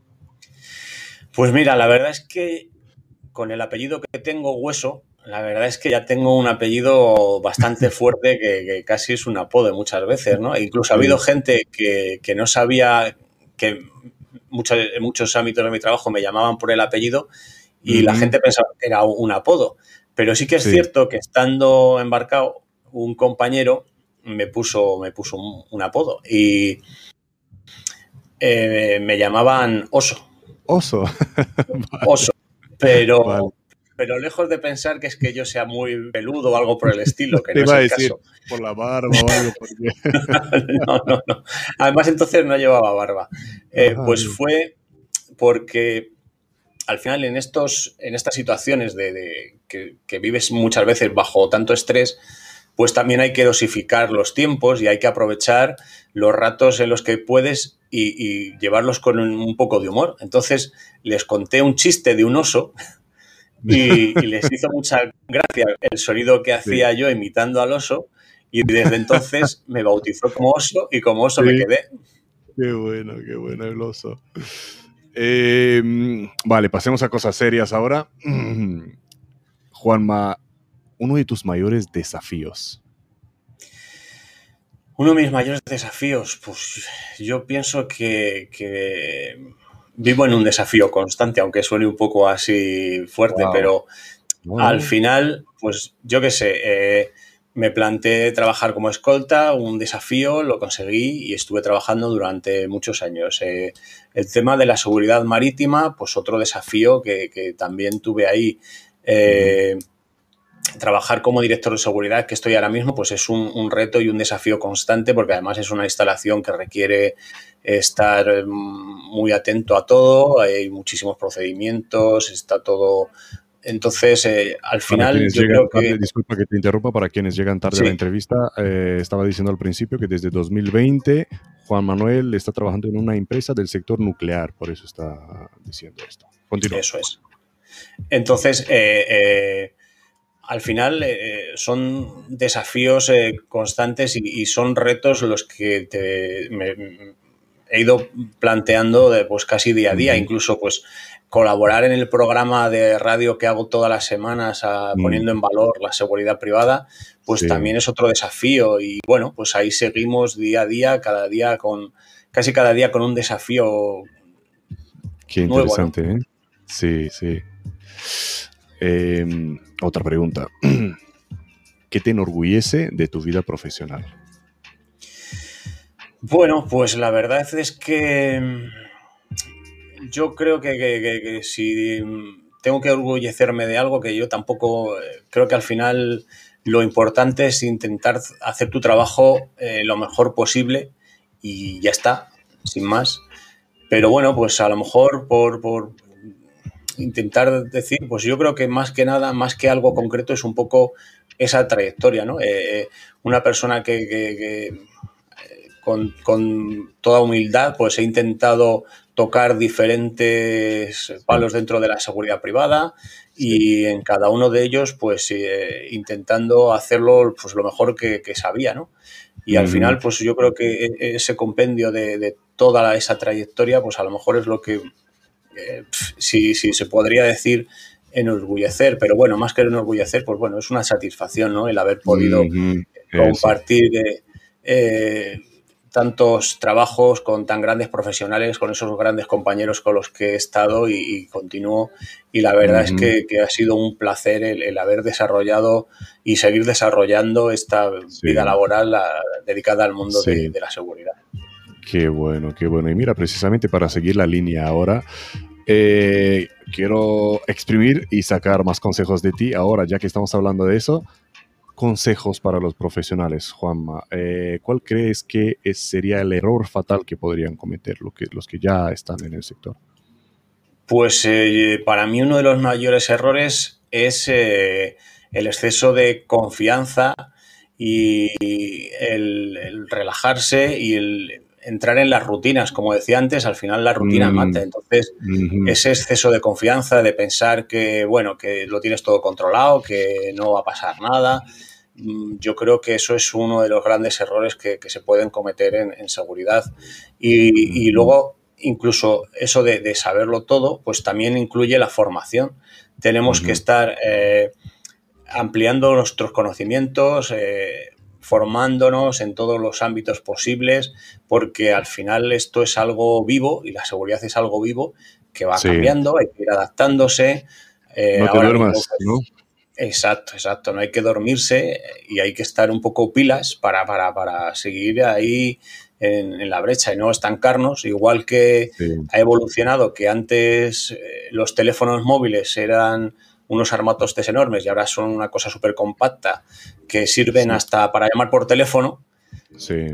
Pues mira, la verdad es que con el apellido que tengo, Hueso, la verdad es que ya tengo un apellido bastante fuerte que, casi es un apodo muchas veces, ¿no? incluso ha habido gente que, no sabía que muchos, en muchos ámbitos de mi trabajo me llamaban por el apellido y la gente pensaba que era un apodo. Pero sí que es cierto que estando embarcado, un compañero me puso, me puso un, apodo y eh, me llamaban Oso. Oso. Oso. Pero, pero lejos de pensar que es que yo sea muy peludo o algo por el estilo, que no es el caso. Por la barba o algo. no, no, no. Además, entonces no llevaba barba. Eh, pues fue porque al final en, estos, en estas situaciones de, que, vives muchas veces bajo tanto estrés, pues también hay que dosificar los tiempos y hay que aprovechar los ratos en los que puedes y, y llevarlos con un, poco de humor. Entonces les conté un chiste de un oso y, les hizo mucha gracia el sonido que hacía yo imitando al oso y desde entonces me bautizó como oso y como oso me quedé. Qué bueno, qué bueno el oso. Em, vale, pasemos a cosas serias ahora. Juanma, uno de tus mayores desafíos. Uno de mis mayores desafíos, pues yo pienso que vivo en un desafío constante, aunque suene un poco así fuerte, pero al final, pues yo qué sé, eh, me planteé trabajar como escolta, un desafío, lo conseguí y estuve trabajando durante muchos años. Eh, el tema de la seguridad marítima, pues otro desafío que, también tuve ahí. Eh, trabajar como director de seguridad, que estoy ahora mismo, pues es un, reto y un desafío constante, porque además es una instalación que requiere estar mm, muy atento a todo, hay muchísimos procedimientos, está todo... Entonces, eh, al final, yo creo que... disculpa que te interrumpa, para quienes llegan tarde a la entrevista, eh, estaba diciendo al principio que desde 2020 Juan Manuel está trabajando en una empresa del sector nuclear, por eso está diciendo esto. Continúa. Eso es. Entonces, eh, al final eh, son desafíos eh, constantes y, son retos los que te, he ido planteando de, pues casi día a día, incluso pues colaborar en el programa de radio que hago todas las semanas poniendo en valor la seguridad privada, pues también es otro desafío y bueno, pues ahí seguimos día a día, cada día con, casi cada día con un desafío. Qué interesante, ¿eh? Sí, sí. Em, otra pregunta. ¿Qué te enorgullece de tu vida profesional? Bueno, pues la verdad es que mm, yo creo que, si tengo que orgullecerme de algo que yo tampoco eh, creo que al final lo importante es intentar hacer tu trabajo eh, lo mejor posible y ya está, sin más. Pero bueno, pues a lo mejor por, intentar decir, pues yo creo que más que nada, más que algo concreto, es un poco esa trayectoria, ¿no? Eh, eh, una persona que, eh, con, toda humildad, pues he intentado tocar diferentes palos dentro de la seguridad privada y en cada uno de ellos, pues intentando hacerlo pues, lo mejor que, sabía, ¿no? Y al final, pues yo creo que e, ese compendio de, de, toda esa trayectoria, pues a lo mejor es lo que si sí, se podría decir enorgullecer, pero bueno, más que enorgullecer, pues bueno, es una satisfacción, ¿no? El haber podido compartir eh, tantos trabajos con tan grandes profesionales, con esos grandes compañeros con los que he estado y, continúo. Y la verdad es que, ha sido un placer el, haber desarrollado y seguir desarrollando esta vida laboral dedicada al mundo de, la seguridad. Qué bueno, qué bueno. Y mira, precisamente para seguir la línea ahora, eh, quiero exprimir y sacar más consejos de ti ahora, ya que estamos hablando de eso consejos para los profesionales, Juanma. Eh, ¿Cuál crees que sería el error fatal que podrían cometer los que ya están en el sector? Pues eh, para mí uno de los mayores errores es el exceso de confianza y el, relajarse y el entrar en las rutinas. Como decía antes, al final la rutina mm. mata. Entonces, ese exceso de confianza, de pensar que, bueno, que lo tienes todo controlado, que no va a pasar nada, Mm, yo creo que eso es uno de los grandes errores que, se pueden cometer en, seguridad. Y, luego, incluso eso de, saberlo todo, pues también incluye la formación. Tenemos que estar eh, ampliando nuestros conocimientos, eh, formándonos en todos los ámbitos posibles, porque al final esto es algo vivo y la seguridad es algo vivo que va cambiando, hay que ir adaptándose. Eh, no te duermas, pues, ¿no? Exacto, exacto. No hay que dormirse y hay que estar un poco pilas para, para, seguir ahí en, la brecha y no estancarnos. Igual que ha evolucionado que antes eh, los teléfonos móviles eran unos armatostes enormes y ahora son una cosa súper compacta que sirven hasta para llamar por teléfono.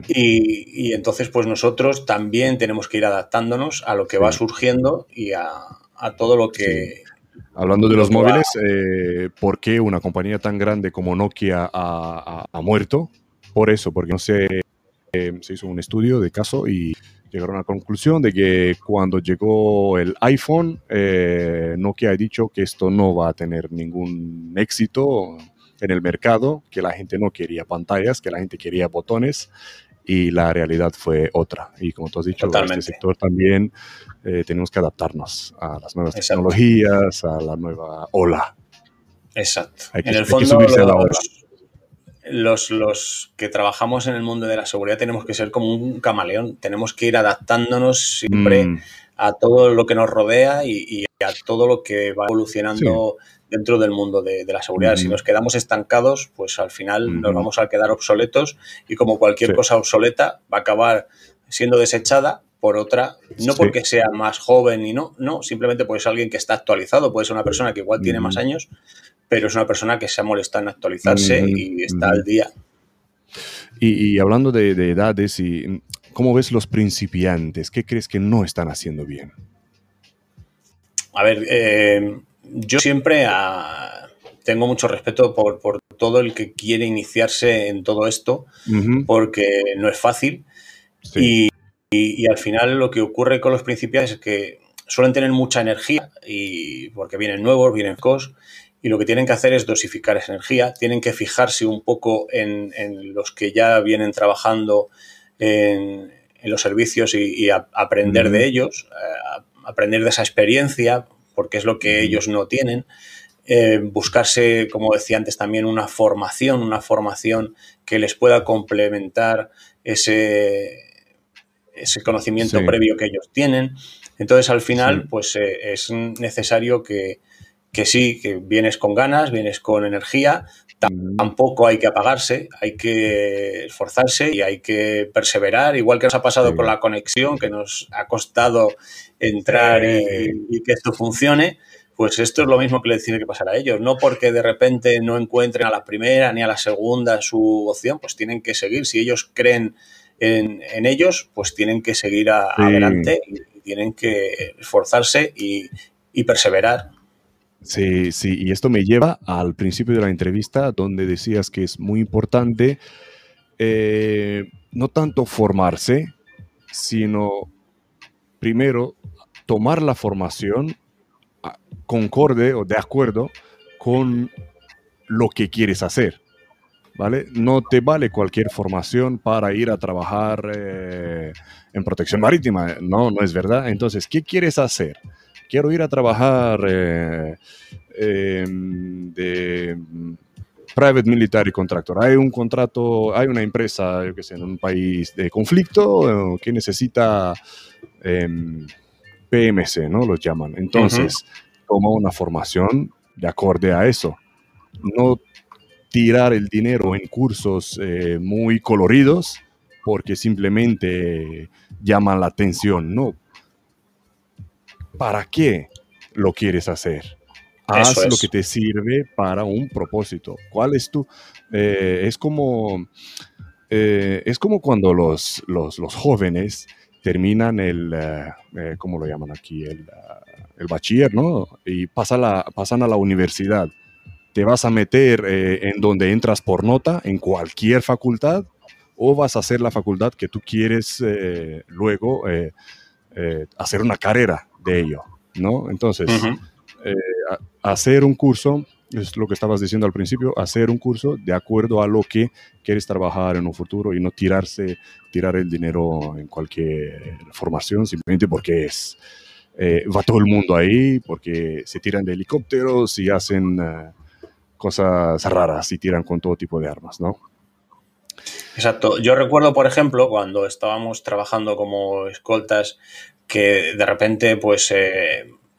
Y, entonces, pues nosotros también tenemos que ir adaptándonos a lo que va surgiendo y a, todo lo que, Hablando de los móviles, eh, ¿por qué una compañía tan grande como Nokia ha, muerto? Por eso, porque no se, eh, se hizo un estudio de caso y llegaron a la conclusión de que cuando llegó el iPhone, eh, Nokia ha dicho que esto no va a tener ningún éxito en el mercado, que la gente no quería pantallas, que la gente quería botones y la realidad fue otra. Y como tú has dicho, en este sector también eh, tenemos que adaptarnos a las nuevas tecnologías, a la nueva ola. Exacto. en el fondo, los, a la ola. Los, los, que trabajamos en el mundo de la seguridad tenemos que ser como un camaleón, tenemos que ir adaptándonos siempre mm. a todo lo que nos rodea y, a todo lo que va evolucionando dentro del mundo de, la seguridad. Si nos quedamos estancados, pues al final nos vamos a quedar obsoletos y como cualquier cosa obsoleta va a acabar siendo desechada por otra, no porque sea más joven y no, no, simplemente porque es alguien que está actualizado, puede ser una persona que igual tiene más años, pero es una persona que se ha molestado en actualizarse y está al día. Y, hablando de, edades, y, ¿cómo ves los principiantes? ¿Qué crees que no están haciendo bien? A ver, eh, yo siempre ah, tengo mucho respeto por, todo el que quiere iniciarse en todo esto, porque no es fácil. Y, al final lo que ocurre con los principiantes es que suelen tener mucha energía, y porque vienen nuevos, vienen cos, y lo que tienen que hacer es dosificar esa energía, tienen que fijarse un poco en, los que ya vienen trabajando en, los servicios y, aprender de ellos, eh, aprender de esa experiencia, porque es lo que ellos no tienen. Eh, buscarse, como decía antes, también una formación, una formación que les pueda complementar ese, ese conocimiento previo que ellos tienen. Entonces, al final, pues eh, es necesario que, que, sí, que vienes con ganas, vienes con energía, tampoco hay que apagarse, hay que esforzarse y hay que perseverar, igual que nos ha pasado con la conexión, que nos ha costado entrar y, que esto funcione, pues esto es lo mismo que les tiene que pasar a ellos. No porque de repente no encuentren a la primera ni a la segunda su opción, pues tienen que seguir. Si ellos creen en, ellos, pues tienen que seguir adelante y tienen que esforzarse y perseverar. Sí, sí, y esto me lleva al principio de la entrevista donde decías que es muy importante eh, no tanto formarse, sino primero tomar la formación concorde o de acuerdo con lo que quieres hacer. ¿Vale? No te vale cualquier formación para ir a trabajar eh, en protección marítima. No, no es verdad. Entonces, ¿qué quieres hacer? Quiero ir a trabajar eh, em, de private military contractor. Hay un contrato, hay una empresa, yo que sé, en un país de conflicto eh, que necesita em, PMC, ¿no? Los llaman. Entonces, toma una formación de acorde a eso. No tirar el dinero en cursos eh, muy coloridos porque simplemente llaman la atención. No. ¿Para qué lo quieres hacer? Haz lo que te sirve para un propósito. ¿Cuál es tu? Eh, es como eh, es como cuando los, los, jóvenes terminan el, eh, ¿cómo lo llaman aquí? El, el bachiller, ¿no? Y la, pasan a la universidad. ¿Te vas a meter en donde entras por nota, en cualquier facultad? ¿O vas a hacer la facultad que tú quieres luego hacer una carrera de ello? ¿No? Entonces, eh, hacer un curso, es lo que estabas diciendo al principio, hacer un curso de acuerdo a lo que quieres trabajar en un futuro y no tirarse, tirar el dinero en cualquier formación simplemente porque es, eh, va todo el mundo ahí, porque se tiran de helicópteros y hacen eh, cosas raras y tiran con todo tipo de armas, ¿no? Exacto. Yo recuerdo, por ejemplo, cuando estábamos trabajando como escoltas, que de repente, pues,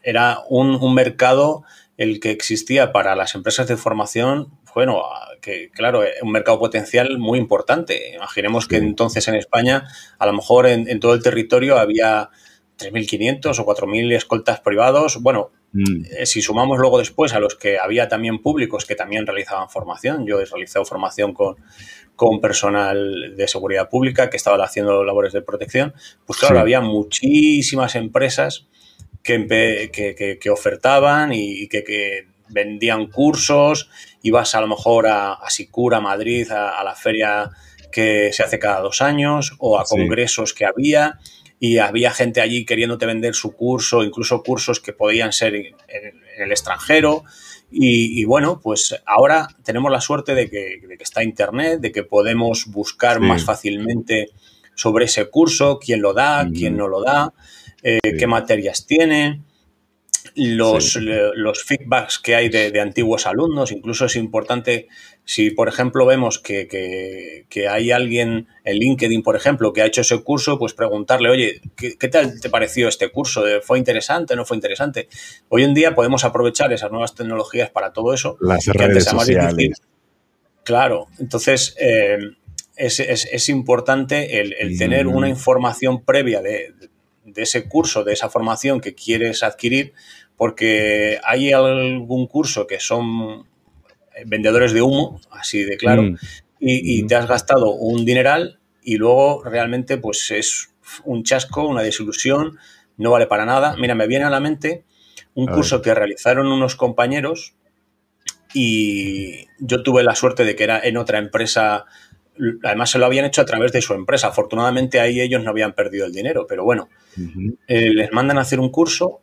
era un, mercado el que existía para las empresas de formación, bueno, que claro, un mercado potencial muy importante. Imaginemos que entonces en España, a lo mejor en, todo el territorio había 3.500 o 4.000 escoltas privados. Bueno, mm. eh, si sumamos luego después a los que había también públicos que también realizaban formación, yo he realizado formación con, con personal de seguridad pública que estaba haciendo labores de protección, pues claro, había muchísimas empresas que, que, ofertaban y que, vendían cursos, ibas a lo mejor a, a Sicura, a Madrid, a, la feria que se hace cada dos años o a congresos que había. Y había gente allí queriéndote vender su curso, incluso cursos que podían ser en, el extranjero. Y, bueno, pues ahora tenemos la suerte de que, está Internet, de que podemos buscar más fácilmente sobre ese curso, quién lo da, quién no lo da. Eh, qué materias tiene, los, los feedbacks que hay de, antiguos alumnos. Incluso es importante, si por ejemplo vemos que, hay alguien en LinkedIn, por ejemplo, que ha hecho ese curso, pues preguntarle, oye, ¿qué, tal te pareció este curso? ¿Fue interesante? ¿No fue interesante? Hoy en día podemos aprovechar esas nuevas tecnologías para todo eso. Las redes sociales. Claro, entonces eh, es, importante el, tener una información previa de, de ese curso, de esa formación que quieres adquirir, porque hay algún curso que son vendedores de humo, así de claro, mm. y, mm. te has gastado un dineral y luego realmente pues es un chasco, una desilusión, no vale para nada. Mira, me viene a la mente un curso que realizaron unos compañeros y yo tuve la suerte de que era en otra empresa además se lo habían hecho a través de su empresa. Afortunadamente ahí ellos no habían perdido el dinero, pero bueno, eh, les mandan a hacer un curso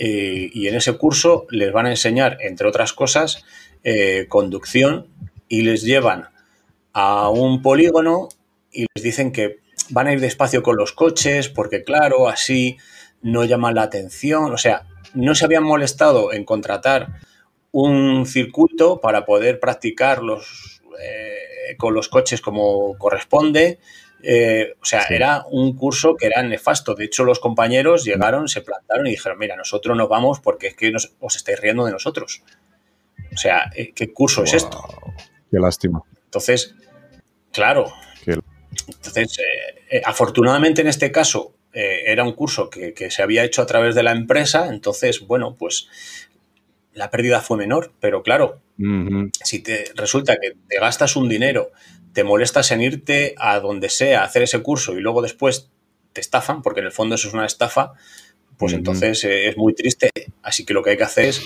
eh, y en ese curso les van a enseñar, entre otras cosas, eh, conducción y les llevan a un polígono y les dicen que van a ir despacio con los coches porque claro, así no llaman la atención. O sea, no se habían molestado en contratar un circuito para poder practicar los con los coches como corresponde. Eh, o sea, era un curso que era nefasto. De hecho, los compañeros llegaron, se plantaron y dijeron, mira, nosotros nos vamos porque es que os estáis riendo de nosotros. O sea, eh, ¿qué curso es esto? Qué lástima. Entonces, claro. Entonces, eh, afortunadamente en este caso era un curso que, que, se había hecho a través de la empresa, entonces, bueno, pues la pérdida fue menor, pero claro, si te resulta que te gastas un dinero, te molestas en irte a donde sea a hacer ese curso y luego después te estafan, porque en el fondo eso es una estafa, pues entonces eh, es muy triste. Así que lo que hay que hacer es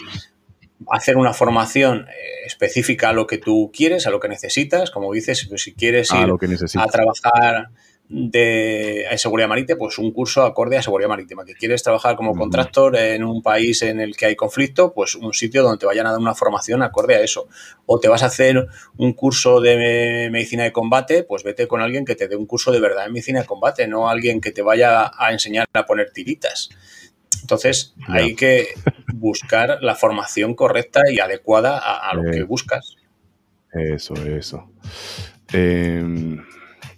hacer una formación eh, específica a lo que tú quieres, a lo que necesitas. Como dices, pues si quieres ir a trabajar de seguridad marítima, pues un curso acorde a seguridad marítima. Que quieres trabajar como contractor en un país en el que hay conflicto, pues un sitio donde te vayan a dar una formación acorde a eso. O te vas a hacer un curso de medicina de combate, pues vete con alguien que te dé un curso de verdad en medicina de combate, no alguien que te vaya a enseñar a poner tiritas. Entonces, hay que buscar la formación correcta y adecuada a, lo que buscas. Eso, eso. Em,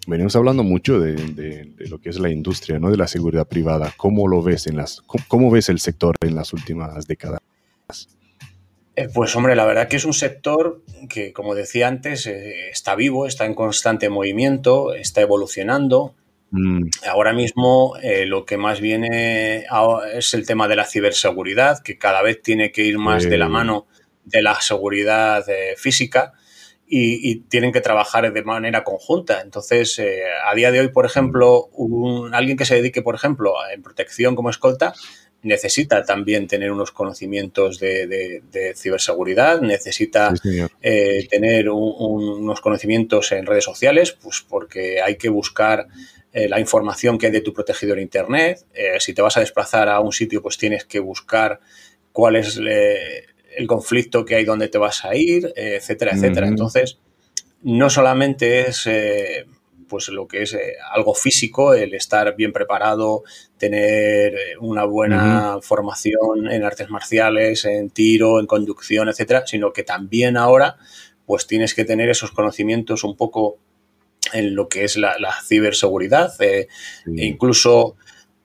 venimos hablando mucho de, lo que es la industria, ¿no? De la seguridad privada. ¿Cómo lo ves en las, cómo, ves el sector en las últimas décadas? Eh, pues hombre, la verdad que es un sector que, como decía antes, eh, está vivo, está en constante movimiento, está evolucionando. Mm. Ahora mismo eh, lo que más viene es el tema de la ciberseguridad, que cada vez tiene que ir más de la mano de la seguridad física y, tienen que trabajar de manera conjunta. Entonces, a día de hoy, por ejemplo, alguien que se dedique, por ejemplo, en protección como escolta, necesita también tener unos conocimientos de, ciberseguridad, necesita eh, tener unos conocimientos en redes sociales, pues porque hay que buscar eh, la información que hay de tu protegidor Internet. Eh, si te vas a desplazar a un sitio, pues tienes que buscar cuál es el conflicto que hay, dónde te vas a ir, etcétera, etcétera. Entonces, no solamente es pues lo que es eh, algo físico, el estar bien preparado, tener eh, una buena formación en artes marciales, en tiro, en conducción, etcétera, sino que también ahora pues tienes que tener esos conocimientos un poco en lo que es la, ciberseguridad, eh, e incluso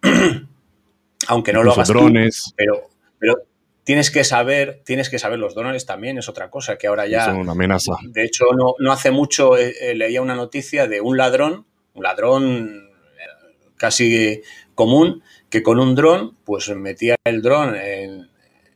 aunque no lo hagas drones. pero, pero tienes que saber, tienes que saber los drones también, es otra cosa que ahora ya. Son una amenaza. De hecho, no, no hace mucho eh, eh, leía una noticia de un ladrón, un ladrón eh, casi común, que con un dron, pues metía el dron en,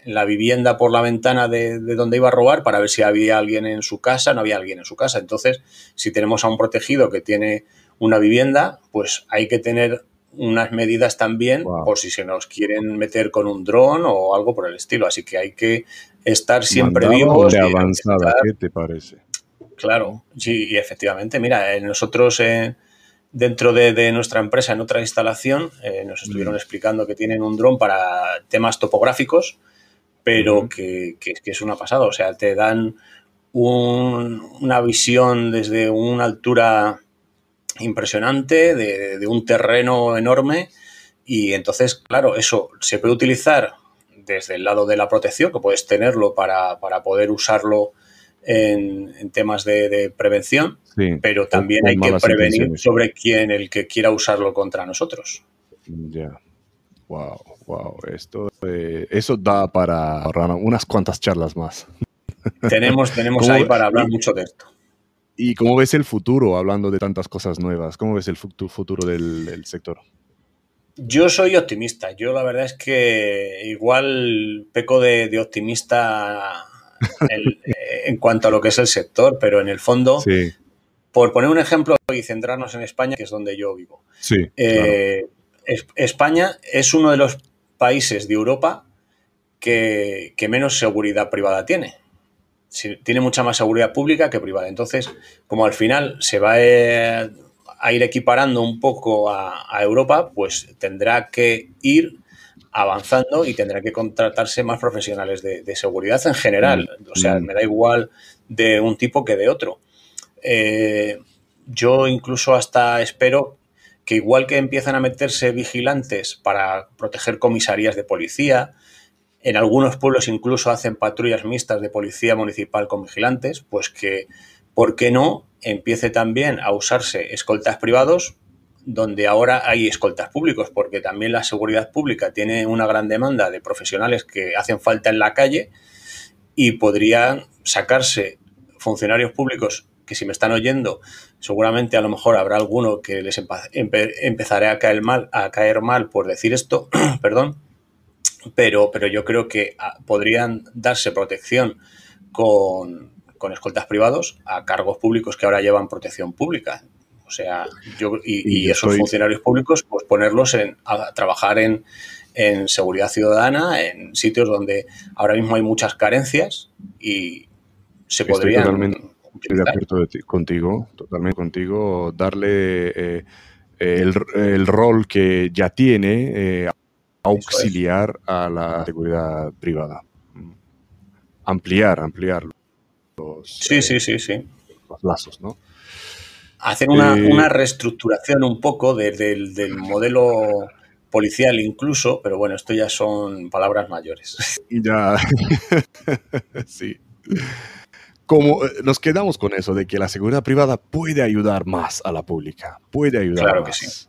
la vivienda por la ventana de, de, donde iba a robar para ver si había alguien en su casa, no había alguien en su casa. Entonces, si tenemos a un protegido que tiene una vivienda, pues hay que tener unas medidas también por si se nos quieren meter con un dron o algo por el estilo. Así que hay que estar siempre vivos. De avanzada, ¿qué te parece? Claro, sí, y efectivamente. Mira, eh, nosotros eh, dentro de, nuestra empresa, en otra instalación, eh, nos estuvieron mm. explicando que tienen un dron para temas topográficos, pero que, es una pasada. O sea, te dan una visión desde una altura impresionante, de, un terreno enorme y entonces, claro, eso se puede utilizar desde el lado de la protección, que puedes tenerlo para, poder usarlo en, temas de, prevención, pero también hay que prevenir sobre quién el que quiera usarlo contra nosotros. Ya. Wow, wow. Esto, eh, eso da para unas cuantas charlas más. Tenemos, tenemos ahí para hablar mucho de esto. ¿Y cómo ves el futuro, hablando de tantas cosas nuevas? ¿Cómo ves el futuro del, sector? Yo soy optimista. Yo la verdad es que igual peco de, optimista en, cuanto a lo que es el sector, pero en el fondo, por poner un ejemplo y centrarnos en España, que es donde yo vivo. Sí, eh, España es uno de los países de Europa que menos seguridad privada tiene tiene mucha más seguridad pública que privada. Entonces, como al final se va eh, a ir equiparando un poco a, Europa, pues tendrá que ir avanzando y tendrá que contratarse más profesionales de, seguridad en general. Mm, o sea, mm. me da igual de un tipo que de otro. Eh, yo incluso hasta espero que igual que empiezan a meterse vigilantes para proteger comisarías de policía, en algunos pueblos incluso hacen patrullas mixtas de policía municipal con vigilantes, pues que, ¿por qué no? Empiece también a usarse escoltas privados, donde ahora hay escoltas públicos, porque también la seguridad pública tiene una gran demanda de profesionales que hacen falta en la calle y podrían sacarse funcionarios públicos que si me están oyendo, seguramente a lo mejor habrá alguno que les empezaré a caer mal, a caer mal por decir esto, perdón, pero, pero yo creo que ah, podrían darse protección con, escoltas privados a cargos públicos que ahora llevan protección pública. O sea, yo y, esos funcionarios públicos, pues ponerlos en, a trabajar en, seguridad ciudadana, en sitios donde ahora mismo hay muchas carencias y se podría Totalmente de acuerdo contigo, totalmente contigo, darle eh, el, el, rol que ya tiene eh, auxiliar a la seguridad privada. Ampliar, ampliar los, sí, sí, sí, sí. los lazos, ¿no? Hacer una, eh, reestructuración un poco del modelo policial incluso, pero bueno, esto ya son palabras mayores. Ya, sí. como eh, nos quedamos con eso de que la seguridad privada puede ayudar más a la pública, puede ayudar claro que sí.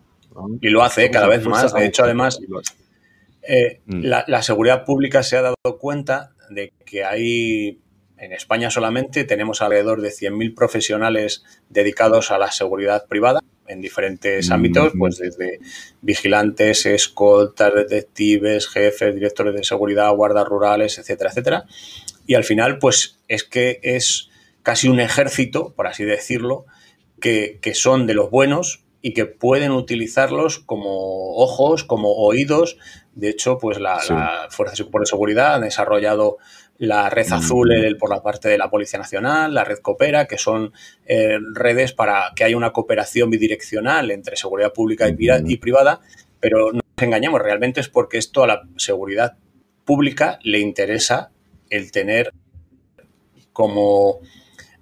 Y lo hace cada vez más. De hecho, además, eh, mm. la, seguridad pública se ha dado cuenta de que hay, en España solamente, tenemos alrededor de 100.000 profesionales dedicados a la seguridad privada en diferentes ámbitos, mm. pues desde vigilantes, escoltas, detectives, jefes, directores de seguridad, guardas rurales, etcétera, etcétera. Y al final, pues es que es casi un ejército, por así decirlo, que, son de los buenos y que pueden utilizarlos como ojos, como oídos. De hecho, pues la, Fuerza de Seguridad ha desarrollado la red mm. azul por la parte de la Policía Nacional, la red Coopera, que son eh, redes para que haya una cooperación bidireccional entre seguridad pública y, y, privada, pero no nos engañemos, realmente es porque esto a la seguridad pública le interesa el tener como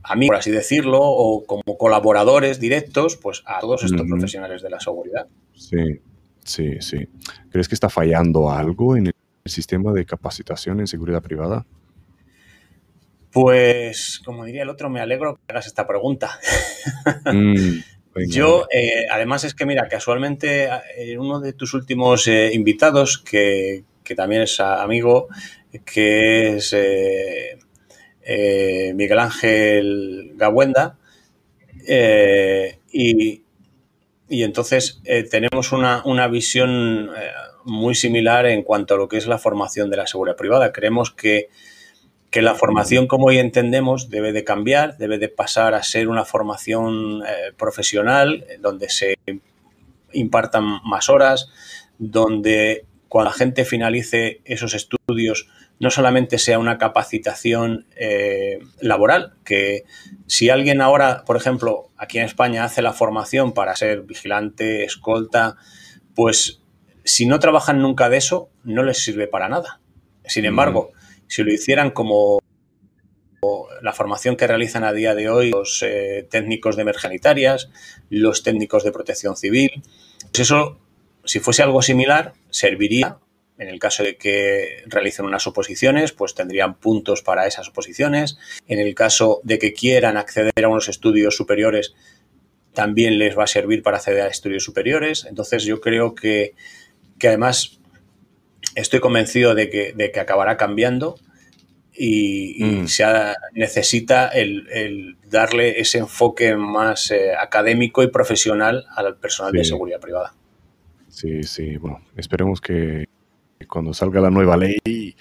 amigos, por así decirlo, o como colaboradores directos, pues a todos estos profesionales de la seguridad. Sí, sí, sí. ¿Crees que está fallando algo en el sistema de capacitación en seguridad privada? Pues, como diría el otro, me alegro que hagas esta pregunta. Mm, Yo, eh, además es que, mira, casualmente, en uno de tus últimos eh, invitados, que, que, también es amigo, que es eh, eh, Miguel Ángel Gawenda. Eh, y, entonces tenemos una, visión muy similar en cuanto a lo que es la formación de la seguridad privada. Creemos que, que, la formación como hoy entendemos debe de cambiar, debe de pasar a ser una formación profesional donde se impartan más horas, donde cuando la gente finalice esos estudios no solamente sea una capacitación eh, laboral, que si alguien ahora, por ejemplo, aquí en España hace la formación para ser vigilante, escolta, pues si no trabajan nunca de eso, no les sirve para nada. Sin embargo, si lo hicieran como la formación que realizan a día de hoy los eh, técnicos de emergenitarias, los técnicos de protección civil, pues eso, si fuese algo similar, serviría en el caso de que realicen unas oposiciones, pues tendrían puntos para esas oposiciones. En el caso de que quieran acceder a unos estudios superiores, también les va a servir para acceder a estudios superiores. Entonces yo creo que, además estoy convencido de que, de que acabará cambiando y, mm. se necesita el, darle ese enfoque más eh, académico y profesional al personal de seguridad privada. Sí, sí, bueno, esperemos que cuando salga la nueva ley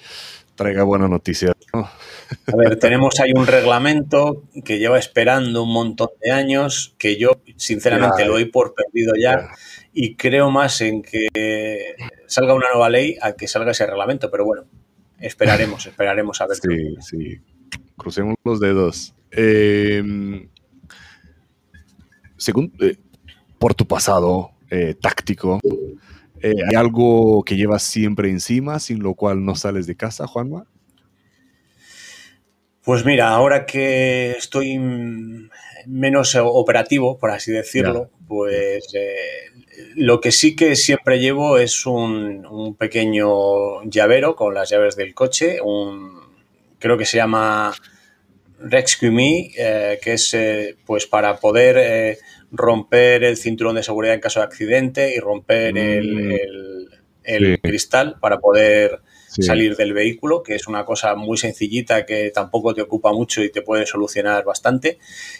traiga buena noticia. A ver, tenemos ahí un reglamento que lleva esperando un montón de años, que yo sinceramente lo doy por perdido ya, y creo más en que salga una nueva ley a que salga ese reglamento, pero bueno, esperaremos, esperaremos a ver. Sí, sí, crucemos los dedos. Em, según, eh, por tu pasado eh, táctico, eh, ¿Hay algo que llevas siempre encima, sin lo cual no sales de casa, Juanma? Pues mira, ahora que estoy menos operativo, por así decirlo, pues eh, lo que sí que siempre llevo es un, pequeño llavero con las llaves del coche, un, creo que se llama Rescue Me, eh, que es pues para poder romper el cinturón de seguridad en caso de accidente y romper el, mm. cristal para poder salir del vehículo, que es una cosa muy sencillita que tampoco te ocupa mucho y te puede solucionar bastante.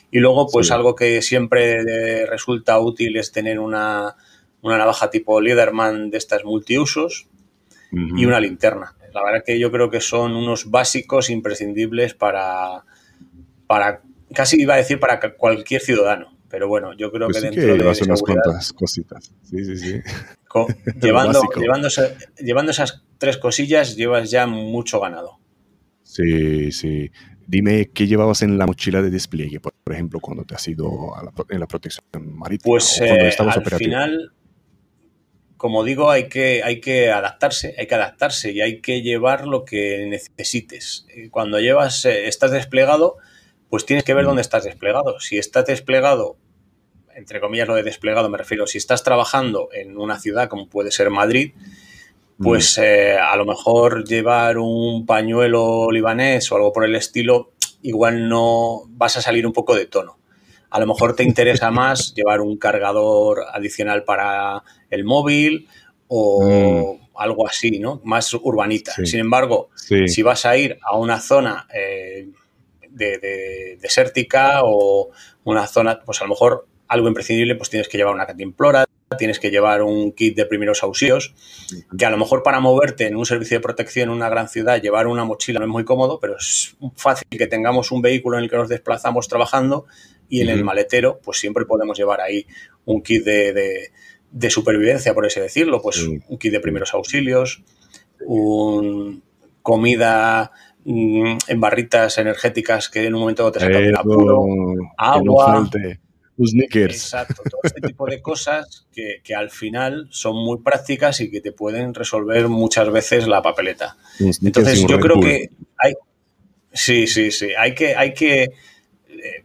Y luego, pues algo que siempre resulta útil es tener una, navaja tipo Liederman de estas multiusos y una linterna. La verdad que yo creo que son unos básicos imprescindibles para, para casi iba a decir para cualquier ciudadano. Pero bueno, yo creo pues que dentro de unas cuantas cositas. Sí, sí, sí. llevando, llevando, esas tres cosillas, llevas ya mucho ganado. Sí, sí. Dime qué llevabas en la mochila de despliegue, por, ejemplo, cuando te has ido en la protección marítima. Pues eh, al final, como digo, hay que, hay que adaptarse, hay que adaptarse y hay que llevar lo que necesites. Cuando llevas, eh, estás desplegado, pues tienes que ver mm. dónde estás desplegado. Si estás desplegado, entre comillas lo de desplegado me refiero, si estás trabajando en una ciudad como puede ser Madrid, pues mm. eh, a lo mejor llevar un pañuelo libanés o algo por el estilo igual no vas a salir un poco de tono. A lo mejor te interesa más llevar un cargador adicional para el móvil o mm. algo así, ¿no? Más urbanita. Sin embargo, si vas a ir a una zona eh, de, desértica o una zona, pues a lo mejor algo imprescindible, pues tienes que llevar una cantimplora, tienes que llevar un kit de primeros auxilios, que a lo mejor para moverte en un servicio de protección en una gran ciudad, llevar una mochila no es muy cómodo, pero es fácil que tengamos un vehículo en el que nos desplazamos trabajando y en el maletero, pues siempre podemos llevar ahí un kit de, supervivencia, por así decirlo, pues un kit de primeros auxilios, un comida mm, en barritas energéticas que en un momento te sacan apuro, agua. Exacto, todo este tipo de cosas que, al final son muy prácticas y que te pueden resolver muchas veces la papeleta. Entonces yo creo que hay... Sí, sí, sí. Hay que, hay que eh,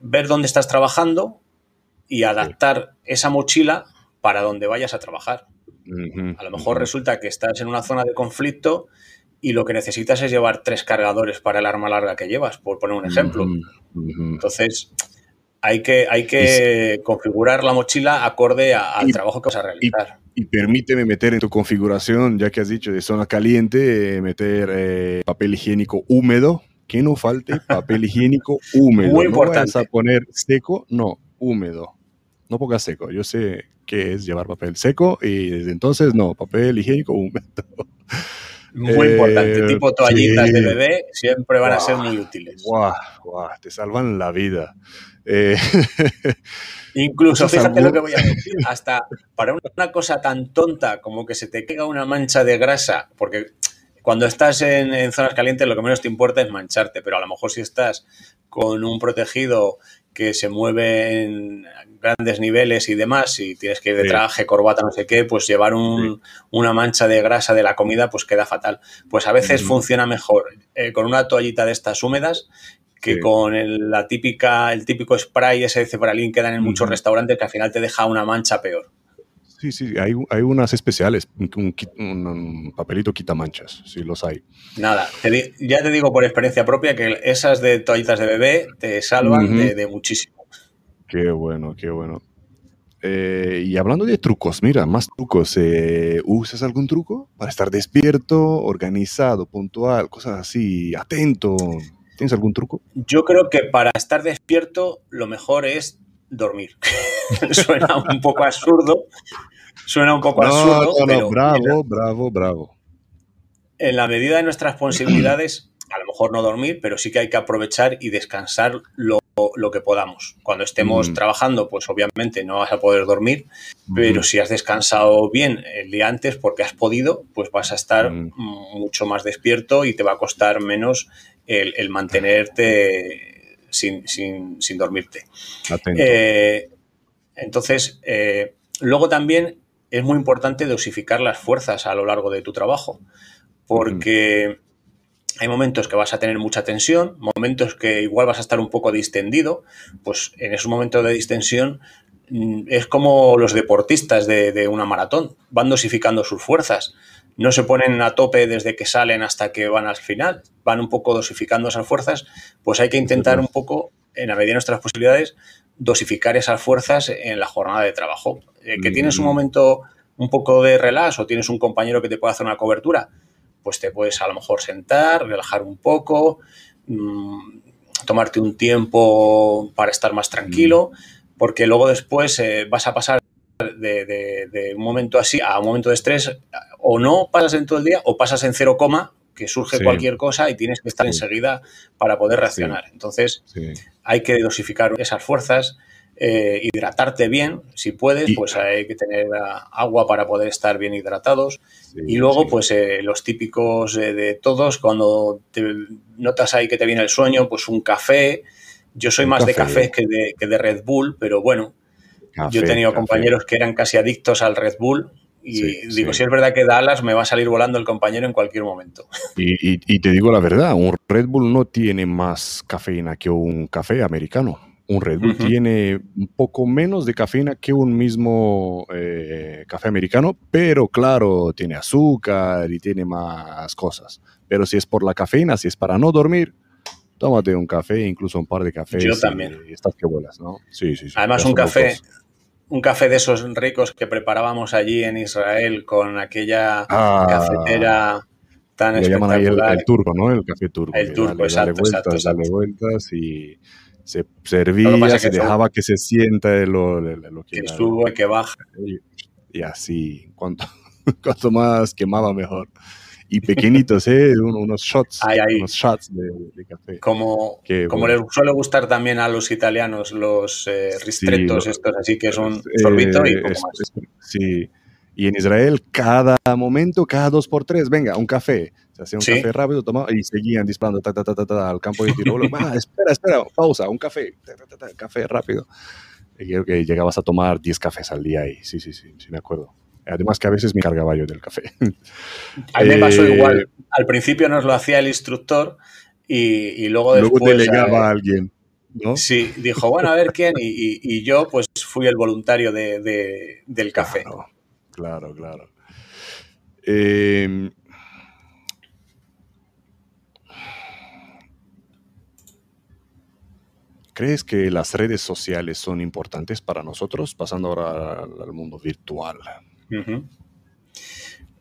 ver dónde estás trabajando y adaptar esa mochila para donde vayas a trabajar. a lo mejor resulta que estás en una zona de conflicto y lo que necesitas es llevar tres cargadores para el arma larga que llevas, por poner un ejemplo. Entonces, hay que, hay que configurar la mochila acorde al trabajo que vas a realizar. Y, permíteme meter en tu configuración, ya que has dicho de zona caliente, eh, meter eh, papel higiénico húmedo. Que no falte papel higiénico húmedo. Muy importante. No vas a poner seco, no, húmedo. No pongas seco. Yo sé qué es llevar papel seco y desde entonces no, papel higiénico húmedo. Muy importante, eh, tipo toallitas de bebé siempre van a ser muy útiles. Guau, guau, te salvan la vida. Eh, Incluso, fíjate lo que voy a decir, hasta para una cosa tan tonta como que se te queda una mancha de grasa, porque cuando estás en, zonas calientes lo que menos te importa es mancharte, pero a lo mejor si estás con un protegido que se mueve en grandes niveles y demás, y tienes que ir de traje, corbata, no sé qué, pues llevar una mancha de grasa de la comida pues queda fatal. Pues a veces funciona mejor eh, con una toallita de estas húmedas que con el, la típica, el típico spray ese de cebralín que dan en muchos restaurantes que al final te deja una mancha peor. Sí, sí, hay, hay unas especiales, un, papelito quita manchas, sí los hay. Nada, ya te digo por experiencia propia que esas de toallitas de bebé te salvan de, muchísimo. Qué bueno, qué bueno. Eh, y hablando de trucos, mira, más trucos. Eh, ¿Usas algún truco para estar despierto, organizado, puntual, cosas así, atento? ¿Tienes algún truco? Yo creo que para estar despierto lo mejor es dormir. suena un poco absurdo. Suena un poco absurdo. pero bravo, bravo, bravo. En la medida de nuestras posibilidades, a lo mejor no dormir, pero sí que hay que aprovechar y descansar lo, que podamos. Cuando estemos mm. trabajando, pues obviamente no vas a poder dormir, pero mm. si has descansado bien el día antes porque has podido, pues vas a estar mm. mucho más despierto y te va a costar menos el, mantenerte sin, dormirte. Eh, entonces, eh, luego también es muy importante dosificar las fuerzas a lo largo de tu trabajo, porque hay momentos que vas a tener mucha tensión, momentos que igual vas a estar un poco distendido, pues en esos momentos de distensión mm, es como los deportistas de, de una maratón, van dosificando sus fuerzas no se ponen a tope desde que salen hasta que van al final, van un poco dosificando esas fuerzas, pues hay que intentar un poco, en la medida de nuestras posibilidades, dosificar esas fuerzas en la jornada de trabajo. Eh, que tienes un mm. momento un poco de relax o tienes un compañero que te puede hacer una cobertura, pues te puedes a lo mejor sentar, relajar un poco, mm, tomarte un tiempo para estar más tranquilo, mm. porque luego después eh, vas a pasar de, un momento así a un momento de estrés, o no pasas en todo el día o pasas en cero coma, que surge cualquier cosa y tienes que estar enseguida para poder reaccionar. Entonces, hay que dosificar esas fuerzas, eh, hidratarte bien, si puedes, pues hay que tener agua para poder estar bien hidratados. y luego, pues eh, los típicos de todos, cuando te notas ahí que te viene el sueño, pues un café. Yo soy más de café. que de, que de Red Bull, pero bueno, yo he tenido compañeros que eran casi adictos al Red Bull y digo, si es verdad que Dallas me va a salir volando el compañero en cualquier momento. Y, te digo la verdad, un Red Bull no tiene más cafeína que un café americano. Un Red Bull tiene un poco menos de cafeína que un mismo eh, café americano, pero claro, tiene azúcar y tiene más cosas. Pero si es por la cafeína, si es para no dormir, tómate un café, incluso un par de cafés. Yo también. Y estás que vuelas, ¿no? Sí, sí, sí. Además, un café, un café de esos ricos que preparábamos allí en Israel con aquella ah. cafetera tan Le llaman ahí el, turco, ¿no? El café turco. El turco, exacto, vueltas, exacto, vueltas y se servía, se dejaba que se sienta lo, lo, que, que sube, que baja. Y, así, cuanto, cuanto más quemaba mejor. Y pequeñitos, ¿eh? unos shots, unos shots de, café. Como, como les suele gustar también a los italianos los eh, ristretos estos, así que es un eh, sorbito y poco más. sí, y en Israel, cada momento, cada dos por tres, venga, un café. Se hacía un café rápido, tomaba y seguían disparando ta, ta, ta, ta, al campo de tiro. ah, espera, espera, pausa, un café, café rápido. Y creo que llegabas a tomar 10 cafés al día y sí, sí, sí, sí, me acuerdo. Además que a veces me cargaba yo del café. A mí me pasó eh, igual. Al principio nos lo hacía el instructor y, luego después... Luego delegaba a alguien. ¿No? Sí, dijo, bueno, a ver quién, y, y, yo pues fui el voluntario de, de, del café. Claro, claro. Em, ¿Crees que las redes sociales son importantes para nosotros, pasando ahora al mundo virtual?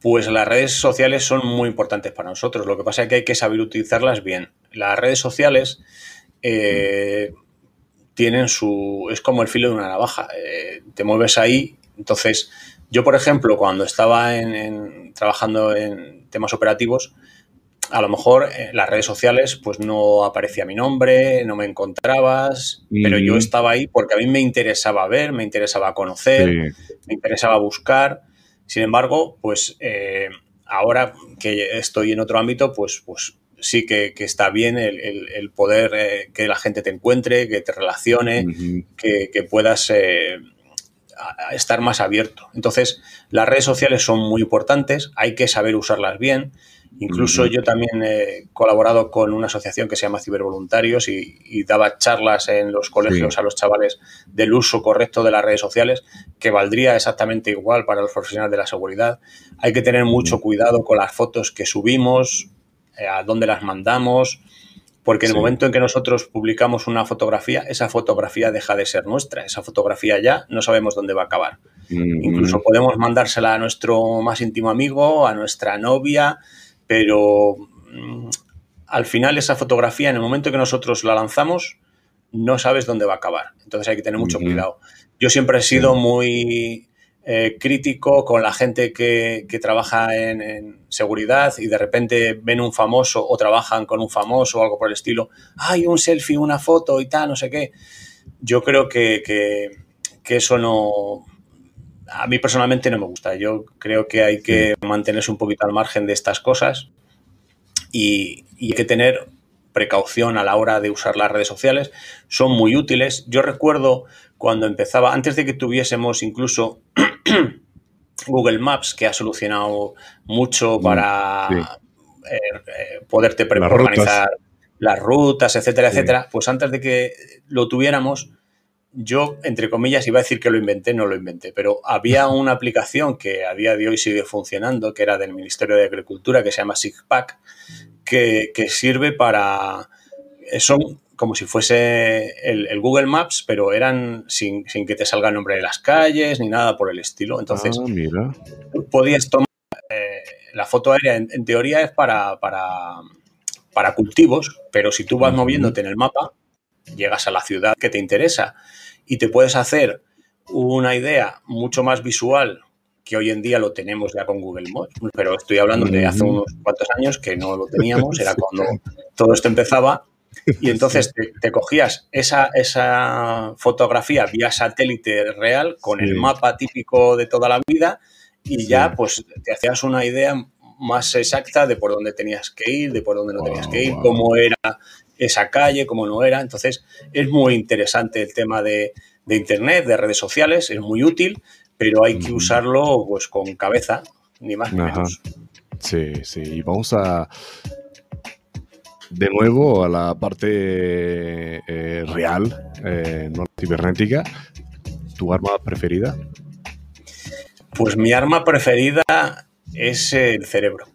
Pues las redes sociales son muy importantes para nosotros. Lo que pasa es que hay que saber utilizarlas bien. Las redes sociales eh, tienen su. es como el filo de una navaja. Eh, te mueves ahí, entonces yo, por ejemplo, cuando estaba en, trabajando en temas operativos, a lo mejor en las redes sociales pues no aparecía mi nombre, no me encontrabas, pero yo estaba ahí porque a mí me interesaba ver, me interesaba conocer, me interesaba buscar. Sin embargo, pues eh, ahora que estoy en otro ámbito, pues, pues sí que, está bien el, poder eh, que la gente te encuentre, que te relacione, que, puedas... Eh, estar más abierto. Entonces, las redes sociales son muy importantes, hay que saber usarlas bien. Incluso yo también he colaborado con una asociación que se llama Cibervoluntarios y, daba charlas en los colegios a los chavales del uso correcto de las redes sociales, que valdría exactamente igual para los profesionales de la seguridad. Hay que tener mucho cuidado con las fotos que subimos, eh, a dónde las mandamos, porque en el momento en que nosotros publicamos una fotografía, esa fotografía deja de ser nuestra. Esa fotografía ya no sabemos dónde va a acabar. Mm. Incluso podemos mandársela a nuestro más íntimo amigo, a nuestra novia, pero mm, al final esa fotografía, en el momento que nosotros la lanzamos, no sabes dónde va a acabar. Entonces hay que tener mucho cuidado. Yo siempre he sido muy eh, crítico con la gente que, trabaja en, seguridad y de repente ven un famoso o trabajan con un famoso o algo por el estilo, hay un selfie, una foto y tal, no sé qué. Yo creo que, eso no... A mí personalmente no me gusta. Yo creo que hay que mantenerse un poquito al margen de estas cosas y, y hay que tener precaución a la hora de usar las redes sociales. Son muy útiles. Yo recuerdo cuando empezaba, antes de que tuviésemos incluso Google Maps, que ha solucionado mucho mm, para eh, eh, poderte organizar las rutas, etcétera, etcétera, pues antes de que lo tuviéramos, yo, entre comillas, iba a decir que lo inventé, no lo inventé, pero había una aplicación que a día de hoy sigue funcionando, que era del Ministerio de Agricultura, que se llama SIGPAC, que, que sirve para... Son como si fuese el, Google Maps, pero eran sin, que te salga el nombre de las calles ni nada por el estilo. Entonces, ah, podías tomar. Eh, la foto aérea, en, teoría, es para, para, para, cultivos, pero si tú vas moviéndote en el mapa, llegas a la ciudad que te interesa y te puedes hacer una idea mucho más visual que hoy en día lo tenemos ya con Google Maps, pero estoy hablando de hace unos cuantos años que no lo teníamos, era cuando todo esto empezaba y entonces te, cogías esa, esa, fotografía vía satélite real con el mapa típico de toda la vida y ya pues te hacías una idea más exacta de por dónde tenías que ir, de por dónde no tenías que ir, cómo era esa calle, cómo no era. Entonces es muy interesante el tema de, Internet, de redes sociales, es muy útil, pero hay que usarlo pues con cabeza, ni más ni menos. Sí, sí, y vamos a, de nuevo a la parte eh, real, eh, no cibernética. ¿Tu arma preferida? Pues mi arma preferida es el cerebro.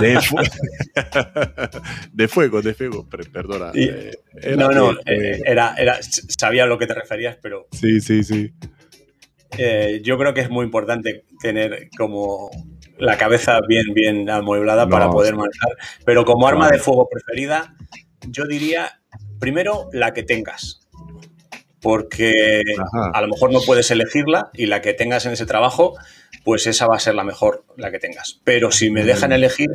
De, fuego, de fuego, perdona. Eh, no, no, eh, era, era, sabía a lo que te referías, pero... Sí, sí, sí. Eh, yo creo que es muy importante tener como la cabeza bien, bien amueblada para poder manejar. Pero como arma de fuego preferida, yo diría, primero, la que tengas. Porque a lo mejor no puedes elegirla y la que tengas en ese trabajo pues esa va a ser la mejor, la que tengas. Pero si me dejan elegir,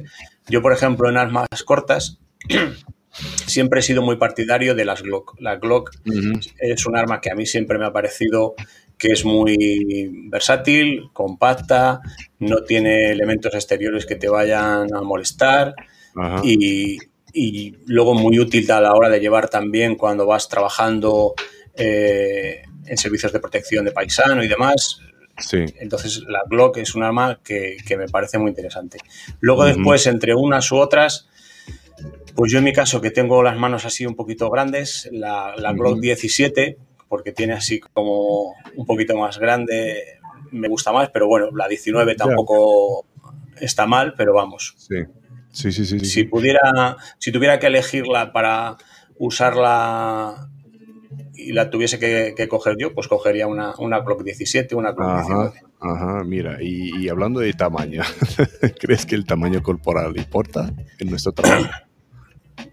yo por ejemplo en armas cortas, siempre he sido muy partidario de las Glock. La Glock es un arma que a mí siempre me ha parecido que es muy versátil, compacta, no tiene elementos exteriores que te vayan a molestar y, luego muy útil a la hora de llevar también cuando vas trabajando eh, en servicios de protección de paisano y demás. Entonces la Glock es un arma que, me parece muy interesante. Luego después, entre unas u otras, pues yo en mi caso que tengo las manos así un poquito grandes, la, Glock 17, porque tiene así como un poquito más grande, me gusta más, pero bueno, la 19 tampoco está mal, pero vamos. Sí. Sí, sí, sí, Si pudiera, si tuviera que elegirla para usarla y la tuviese que, coger yo, pues cogería una, una Clock 17, una Clock ajá, Ajá, mira, y, hablando de tamaño, ¿crees que el tamaño corporal importa en nuestro trabajo?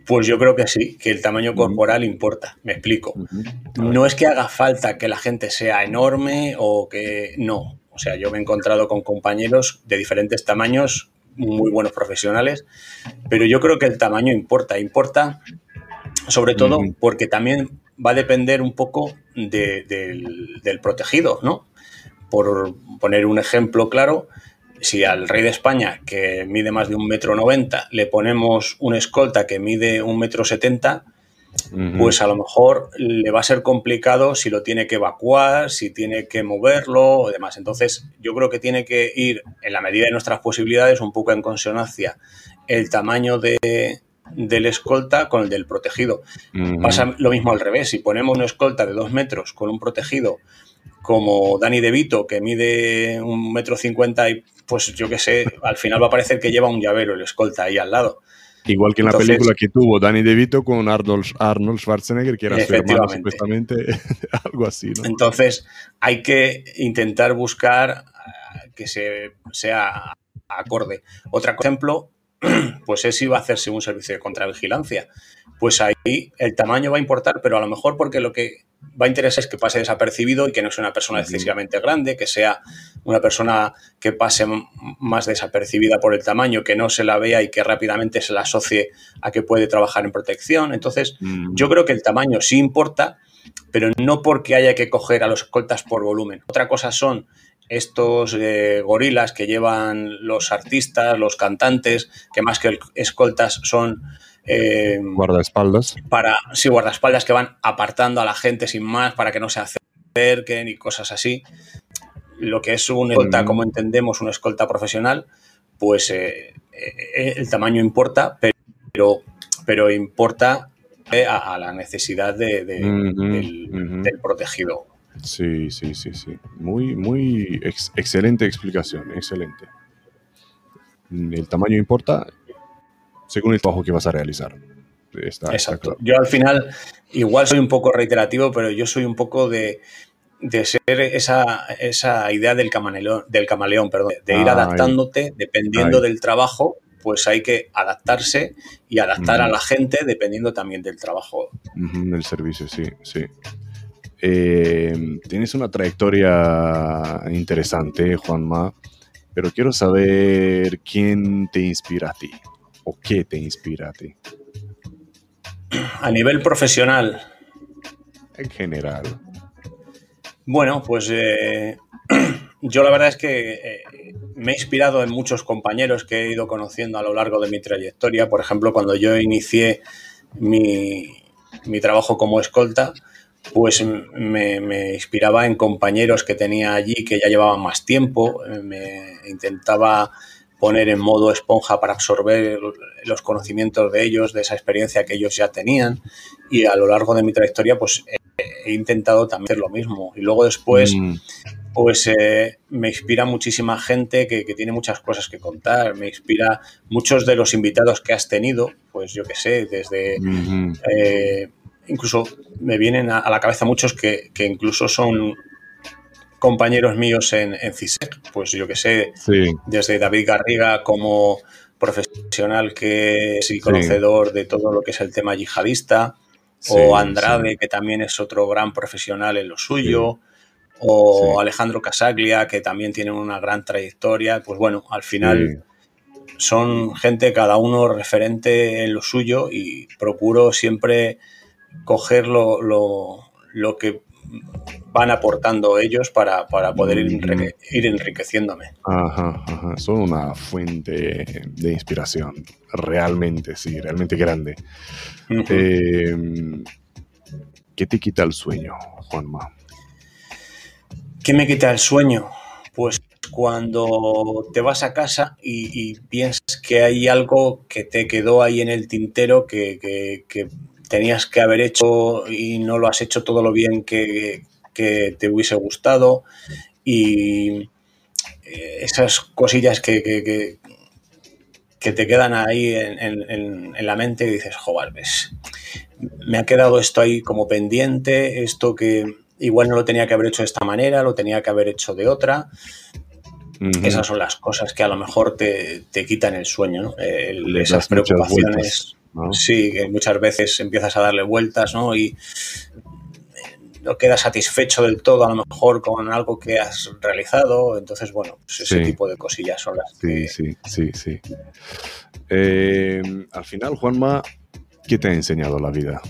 Pues yo creo que sí, que el tamaño corporal importa, me explico. No es que haga falta que la gente sea enorme o que no. O sea, yo me he encontrado con compañeros de diferentes tamaños, muy buenos profesionales, pero yo creo que el tamaño importa, importa sobre todo porque también va a depender un poco del, protegido, ¿no? Por poner un ejemplo claro, si al rey de España, que mide más de un metro noventa, le ponemos una escolta que mide un metro setenta, pues a lo mejor le va a ser complicado si lo tiene que evacuar, si tiene que moverlo o demás. Entonces, yo creo que tiene que ir, en la medida de nuestras posibilidades, un poco en consonancia el tamaño de, del escolta con el del protegido. Pasa lo mismo al revés. Si ponemos una escolta de dos metros con un protegido como Dani De Vito, que mide un metro cincuenta y pues yo qué sé, al final va a parecer que lleva un llavero el escolta ahí al lado. Igual que en la película que tuvo Danny DeVito con Arnold, Arnold Schwarzenegger, que era su hermano supuestamente, algo así. ¿no? Entonces, hay que intentar buscar que se, sea acorde. Otro ejemplo, pues es si va a hacerse un servicio de contravigilancia. Pues ahí el tamaño va a importar, pero a lo mejor porque lo que va a interesar es que pase desapercibido y que no sea una persona excesivamente grande, que sea una persona que pase más desapercibida por el tamaño, que no se la vea y que rápidamente se la asocie a que puede trabajar en protección. Entonces, yo creo que el tamaño sí importa, pero no porque haya que coger a los escoltas por volumen. Otra cosa son estos eh, gorilas que llevan los artistas, los cantantes, que más que escoltas son... Eh, guardaespaldas. Para, sí, guardaespaldas que van apartando a la gente sin más para que no se acerquen y cosas así. Lo que es un escolta, como entendemos, una escolta profesional, pues eh, el tamaño importa, pero, pero importa a, la necesidad de, del protegido. Sí, sí, sí, sí. Muy, muy excelente explicación, excelente. El tamaño importa según el trabajo que vas a realizar. Exacto. Yo al final, igual soy un poco reiterativo, pero yo soy un poco de, ser esa, esa idea del camaleón, del camaleón perdón, de ir adaptándote dependiendo del trabajo, pues hay que adaptarse y adaptar a la gente dependiendo también del trabajo. del servicio, sí, sí. Eh, tienes una trayectoria interesante, Juanma, pero quiero saber quién te inspira a ti o qué te inspira a ti. A nivel profesional. En general. Bueno, pues eh, yo la verdad es que eh, me he inspirado en muchos compañeros que he ido conociendo a lo largo de mi trayectoria. Por ejemplo, cuando yo inicié mi, mi trabajo como escolta, pues me, inspiraba en compañeros que tenía allí que ya llevaban más tiempo, eh, me intentaba poner en modo esponja para absorber los conocimientos de ellos, de esa experiencia que ellos ya tenían y a lo largo de mi trayectoria pues he intentado también hacer lo mismo. Y luego después, mm. pues eh, me inspira muchísima gente que, tiene muchas cosas que contar. Me inspira muchos de los invitados que has tenido, pues yo qué sé, desde... Eh, incluso me vienen a, la cabeza muchos que, incluso son compañeros míos en, en CISEC, pues yo qué sé, desde David Garriga como profesional que es y conocedor de todo lo que es el tema yihadista, o Andrade, que también es otro gran profesional en lo suyo, o Alejandro Casaglia, que también tiene una gran trayectoria. Pues bueno, al final son gente, cada uno referente en lo suyo, y procuro siempre coger lo, lo que van aportando ellos para, poder ir, enriqueciéndome. Ajá, ajá. Son una fuente de inspiración, realmente, sí, realmente grande. Em, ¿Qué te quita el sueño, Juanma? ¿Qué me quita el sueño? Pues cuando te vas a casa y, piensas que hay algo que te quedó ahí en el tintero que, tenías que haber hecho y no lo has hecho todo lo bien que, que te hubiese gustado y eh, esas cosillas que, que, te quedan ahí en, la mente y dices, joder, ves, me ha quedado esto ahí como pendiente, esto que igual no lo tenía que haber hecho de esta manera, lo tenía que haber hecho de otra. Esas son las cosas que a lo mejor te, quitan el sueño, ¿no? esas preocupaciones. Sí, que muchas veces empiezas a darle vueltas, ¿no? Y no quedas satisfecho del todo a lo mejor con algo que has realizado. Entonces, bueno, pues ese tipo de cosillas son las sí, que... Sí, sí, sí. Eh, al final, Juanma, ¿qué te ha enseñado la vida?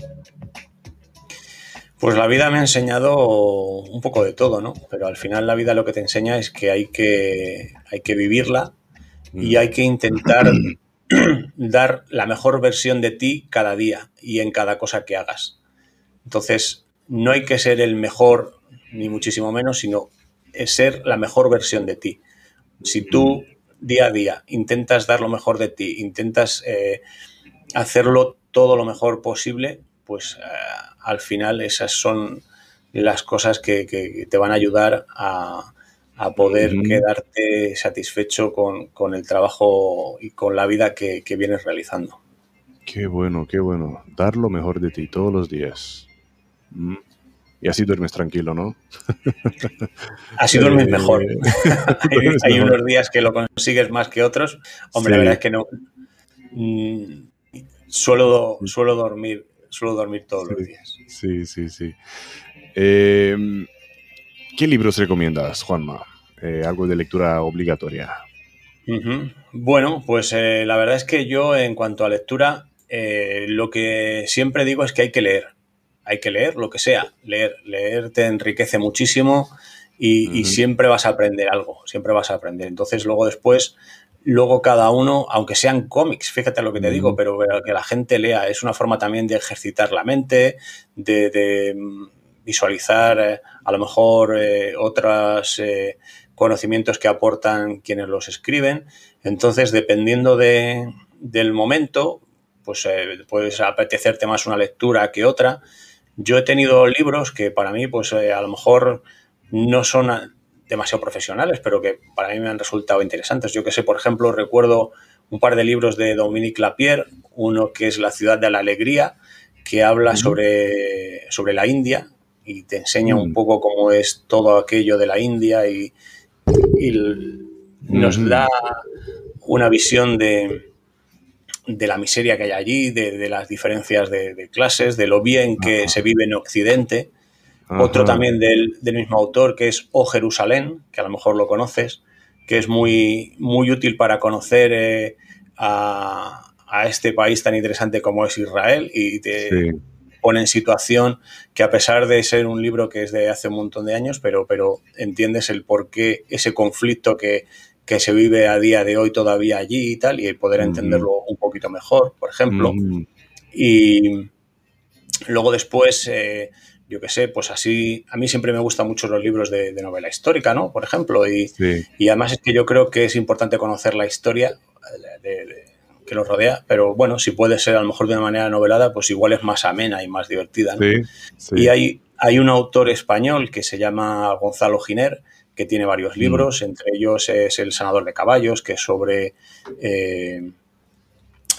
Pues la vida me ha enseñado un poco de todo, ¿no? Pero al final la vida lo que te enseña es que hay que, hay que vivirla y mm. hay que intentar dar la mejor versión de ti cada día y en cada cosa que hagas. Entonces, no hay que ser el mejor, ni muchísimo menos, sino ser la mejor versión de ti. Si tú día a día intentas dar lo mejor de ti, intentas eh, hacerlo todo lo mejor posible, pues eh, al final esas son las cosas que, te van a ayudar a, poder quedarte satisfecho con, el trabajo y con la vida que, que vienes realizando. Qué bueno, qué bueno. Dar lo mejor de ti todos los días. Mm. Y así duermes tranquilo, ¿no? Así duermes mejor. Eh, hay, unos días que lo consigues más que otros. Hombre, la verdad es que no. Mm, suelo, suelo dormir, suelo dormir todos los días. Sí, sí, sí. Em, ¿Qué libros recomiendas, Juanma? Eh, algo de lectura obligatoria. Bueno, pues eh, la verdad es que yo en cuanto a lectura, lo que siempre digo es que hay que leer hay que leer lo que sea. Leer, leer te enriquece muchísimo y, siempre vas a aprender algo, siempre vas a aprender. Entonces, luego después, luego cada uno, aunque sean cómics, fíjate lo que te digo, pero, que la gente lea, es una forma también de ejercitar la mente, de, mm, visualizar eh, a lo mejor eh, otros eh, conocimientos que aportan quienes los escriben. Entonces, dependiendo de, del momento, pues puedes apetecerte más una lectura que otra. Yo he tenido libros que para mí, pues a lo mejor no son demasiado profesionales, pero que para mí me han resultado interesantes. Yo que sé, por ejemplo, recuerdo un par de libros de Dominique Lapierre, uno que es La ciudad de la alegría, que habla sobre, sobre la India y te enseña un mm. poco cómo es todo aquello de la India y, nos da una visión de, de la miseria que hay allí, de, las diferencias de, clases, de lo bien que se vive en Occidente. Otro también del, mismo autor que es O Jerusalén, que a lo mejor lo conoces, que es muy, muy útil para conocer eh, a, este país tan interesante como es Israel y te pone en situación que a pesar de ser un libro que es de hace un montón de años, pero, pero entiendes el por qué ese conflicto que, que se vive a día de hoy todavía allí y tal, y poder entenderlo un poquito mejor, por ejemplo. Y luego después, eh, yo qué sé, pues así, a mí siempre me gustan mucho los libros de, novela histórica, ¿no? Por ejemplo, y, y, además es que yo creo que es importante conocer la historia de, que lo rodea, pero bueno, si puede ser a lo mejor de una manera novelada, pues igual es más amena y más divertida. Y hay, hay un autor español que se llama Gonzalo Giner, que tiene varios mm. libros, entre ellos es El sanador de caballos, que es sobre eh,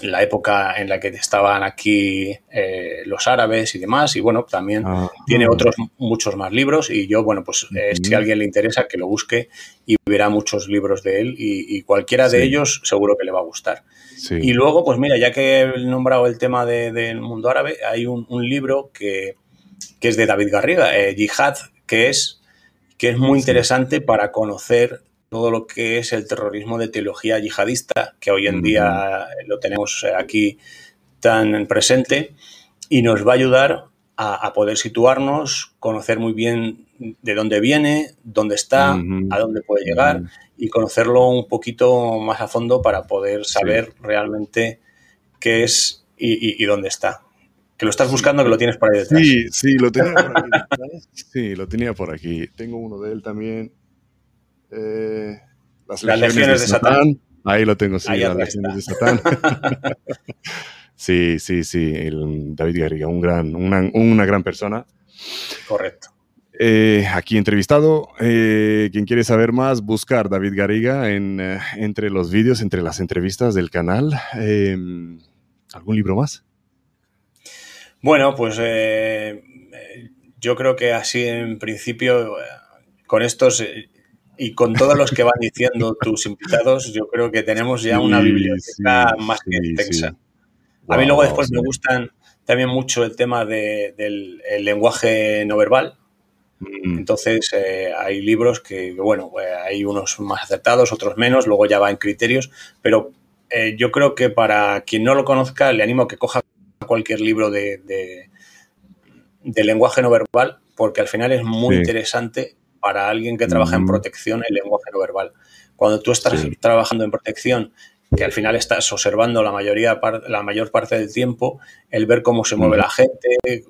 la época en la que estaban aquí eh, los árabes y demás. Y bueno, también ah. tiene otros muchos más libros. Y yo, bueno, pues eh, si a alguien le interesa, que lo busque y verá muchos libros de él. Y, cualquiera de ellos seguro que le va a gustar. Y luego, pues mira, ya que he nombrado el tema del mundo árabe, hay un, libro que, que, es de David Garriga, Jihad, que es que es muy interesante para conocer todo lo que es el terrorismo de teología yihadista, que hoy en día lo tenemos aquí tan presente, y nos va a ayudar a, poder situarnos, conocer muy bien de dónde viene, dónde está, a dónde puede llegar, y conocerlo un poquito más a fondo para poder saber realmente qué es y dónde está. Que lo estás buscando, que lo tienes por ahí detrás. Sí, sí, lo tenía por aquí. sí, lo tenía por aquí. Tengo uno de él también. Eh, las, legiones, de, Satán. Ahí lo tengo, sí, las legiones de Satán. sí, sí, sí. El David Garriga, un gran, una, gran persona. Correcto. Eh, aquí entrevistado. Eh, quien quiere saber más, buscar David Garriga en, entre los vídeos, entre las entrevistas del canal. ¿Algún libro más? Bueno, pues yo creo que así en principio, con estos y con todos los que van diciendo tus invitados, yo creo que tenemos ya una biblioteca más que extensa. A mí luego después me gustan también mucho el tema del lenguaje no verbal. Mm. Entonces eh, hay libros que, bueno, hay unos más acertados, otros menos, luego ya va en criterios, pero yo creo que para quien no lo conozca le animo a que coja cualquier libro de, de, lenguaje no verbal, porque al final es muy interesante para alguien que trabaja en mm. protección el lenguaje no verbal. Cuando tú estás trabajando en protección, que al final estás observando la, mayoría, la mayor parte del tiempo, el ver cómo se mueve mm. la gente,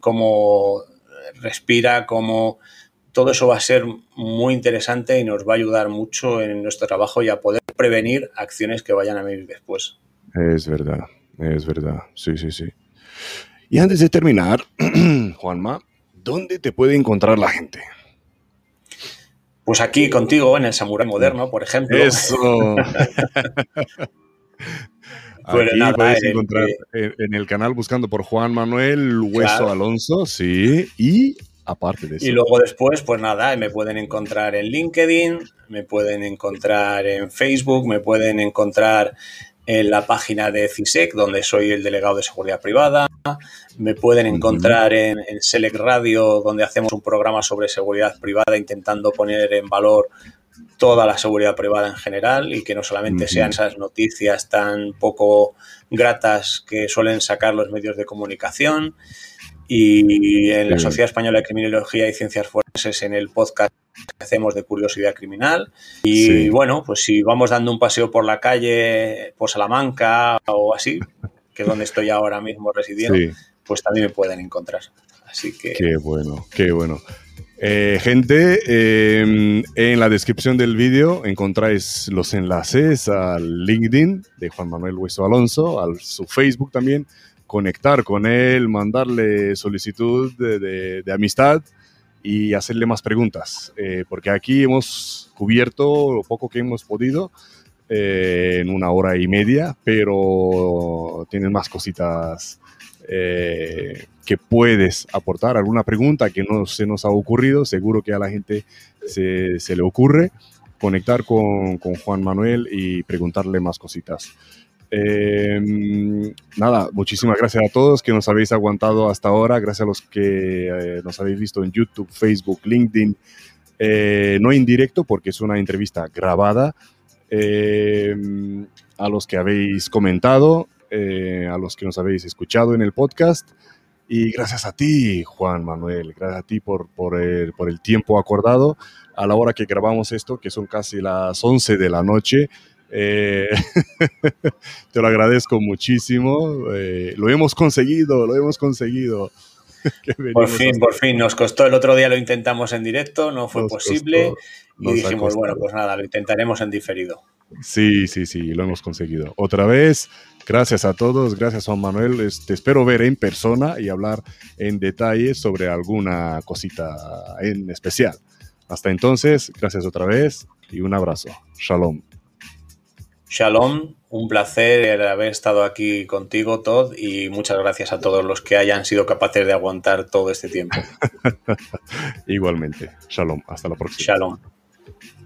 cómo respira, cómo todo eso va a ser muy interesante y nos va a ayudar mucho en nuestro trabajo y a poder prevenir acciones que vayan a venir después. Es verdad. Es verdad, sí, sí, sí. Y antes de terminar, Juanma, ¿dónde te puede encontrar la gente? Pues aquí contigo, en el Samurai Moderno, por ejemplo. Eso. Pues aquí puedes encontrar en, el canal buscando por Juan Manuel Hueso Alonso, sí, y aparte de eso. Y luego después, pues nada, me pueden encontrar en LinkedIn, me pueden encontrar en Facebook, me pueden encontrar en la página de CISEC, donde soy el delegado de seguridad privada. Me pueden encontrar en, Select Radio, donde hacemos un programa sobre seguridad privada, intentando poner en valor toda la seguridad privada en general y que no solamente sean esas noticias tan poco gratas que suelen sacar los medios de comunicación. Y en la Sociedad Española de Criminología y Ciencias Forenses, en el podcast que hacemos de curiosidad criminal. Y bueno, pues si vamos dando un paseo por la calle, por Salamanca o así, que es donde estoy ahora mismo residiendo, pues también me pueden encontrar. Así que. Qué bueno, qué bueno. Eh, gente, em, en la descripción del vídeo encontráis los enlaces al LinkedIn de Juan Manuel Hueso Alonso, a su Facebook también, conectar con él, mandarle solicitud de amistad y hacerle más preguntas, eh, porque aquí hemos cubierto lo poco que hemos podido eh, en una hora y media, pero tienen más cositas eh, que puedes aportar. Alguna pregunta que no se nos ha ocurrido, seguro que a la gente se, le ocurre conectar con, con Juan Manuel y preguntarle más cositas. Em, nada, muchísimas gracias a todos que nos habéis aguantado hasta ahora, gracias a los que eh, nos habéis visto en YouTube, Facebook, LinkedIn, eh, no en directo porque es una entrevista grabada, em, a los que habéis comentado, eh, a los que nos habéis escuchado en el podcast. Y gracias a ti, Juan Manuel, gracias a ti por, por, el, por el tiempo acordado a la hora que grabamos esto, que son casi las 11 de la noche. Eh, te lo agradezco muchísimo. Eh, lo hemos conseguido, lo hemos conseguido. por fin, por fin. Nos costó el otro día, lo intentamos en directo, no fue posible. Y dijimos, bueno, pues nada, lo intentaremos en diferido. Sí, sí, sí, lo hemos conseguido. Otra vez, gracias a todos, gracias Juan Manuel. Te este, espero ver en persona y hablar en detalle sobre alguna cosita en especial. Hasta entonces, gracias otra vez y un abrazo. Shalom. Shalom, un placer haber estado aquí contigo, Todd, y muchas gracias a todos los que hayan sido capaces de aguantar todo este tiempo. Igualmente. Shalom, hasta la próxima. Shalom. Thank you.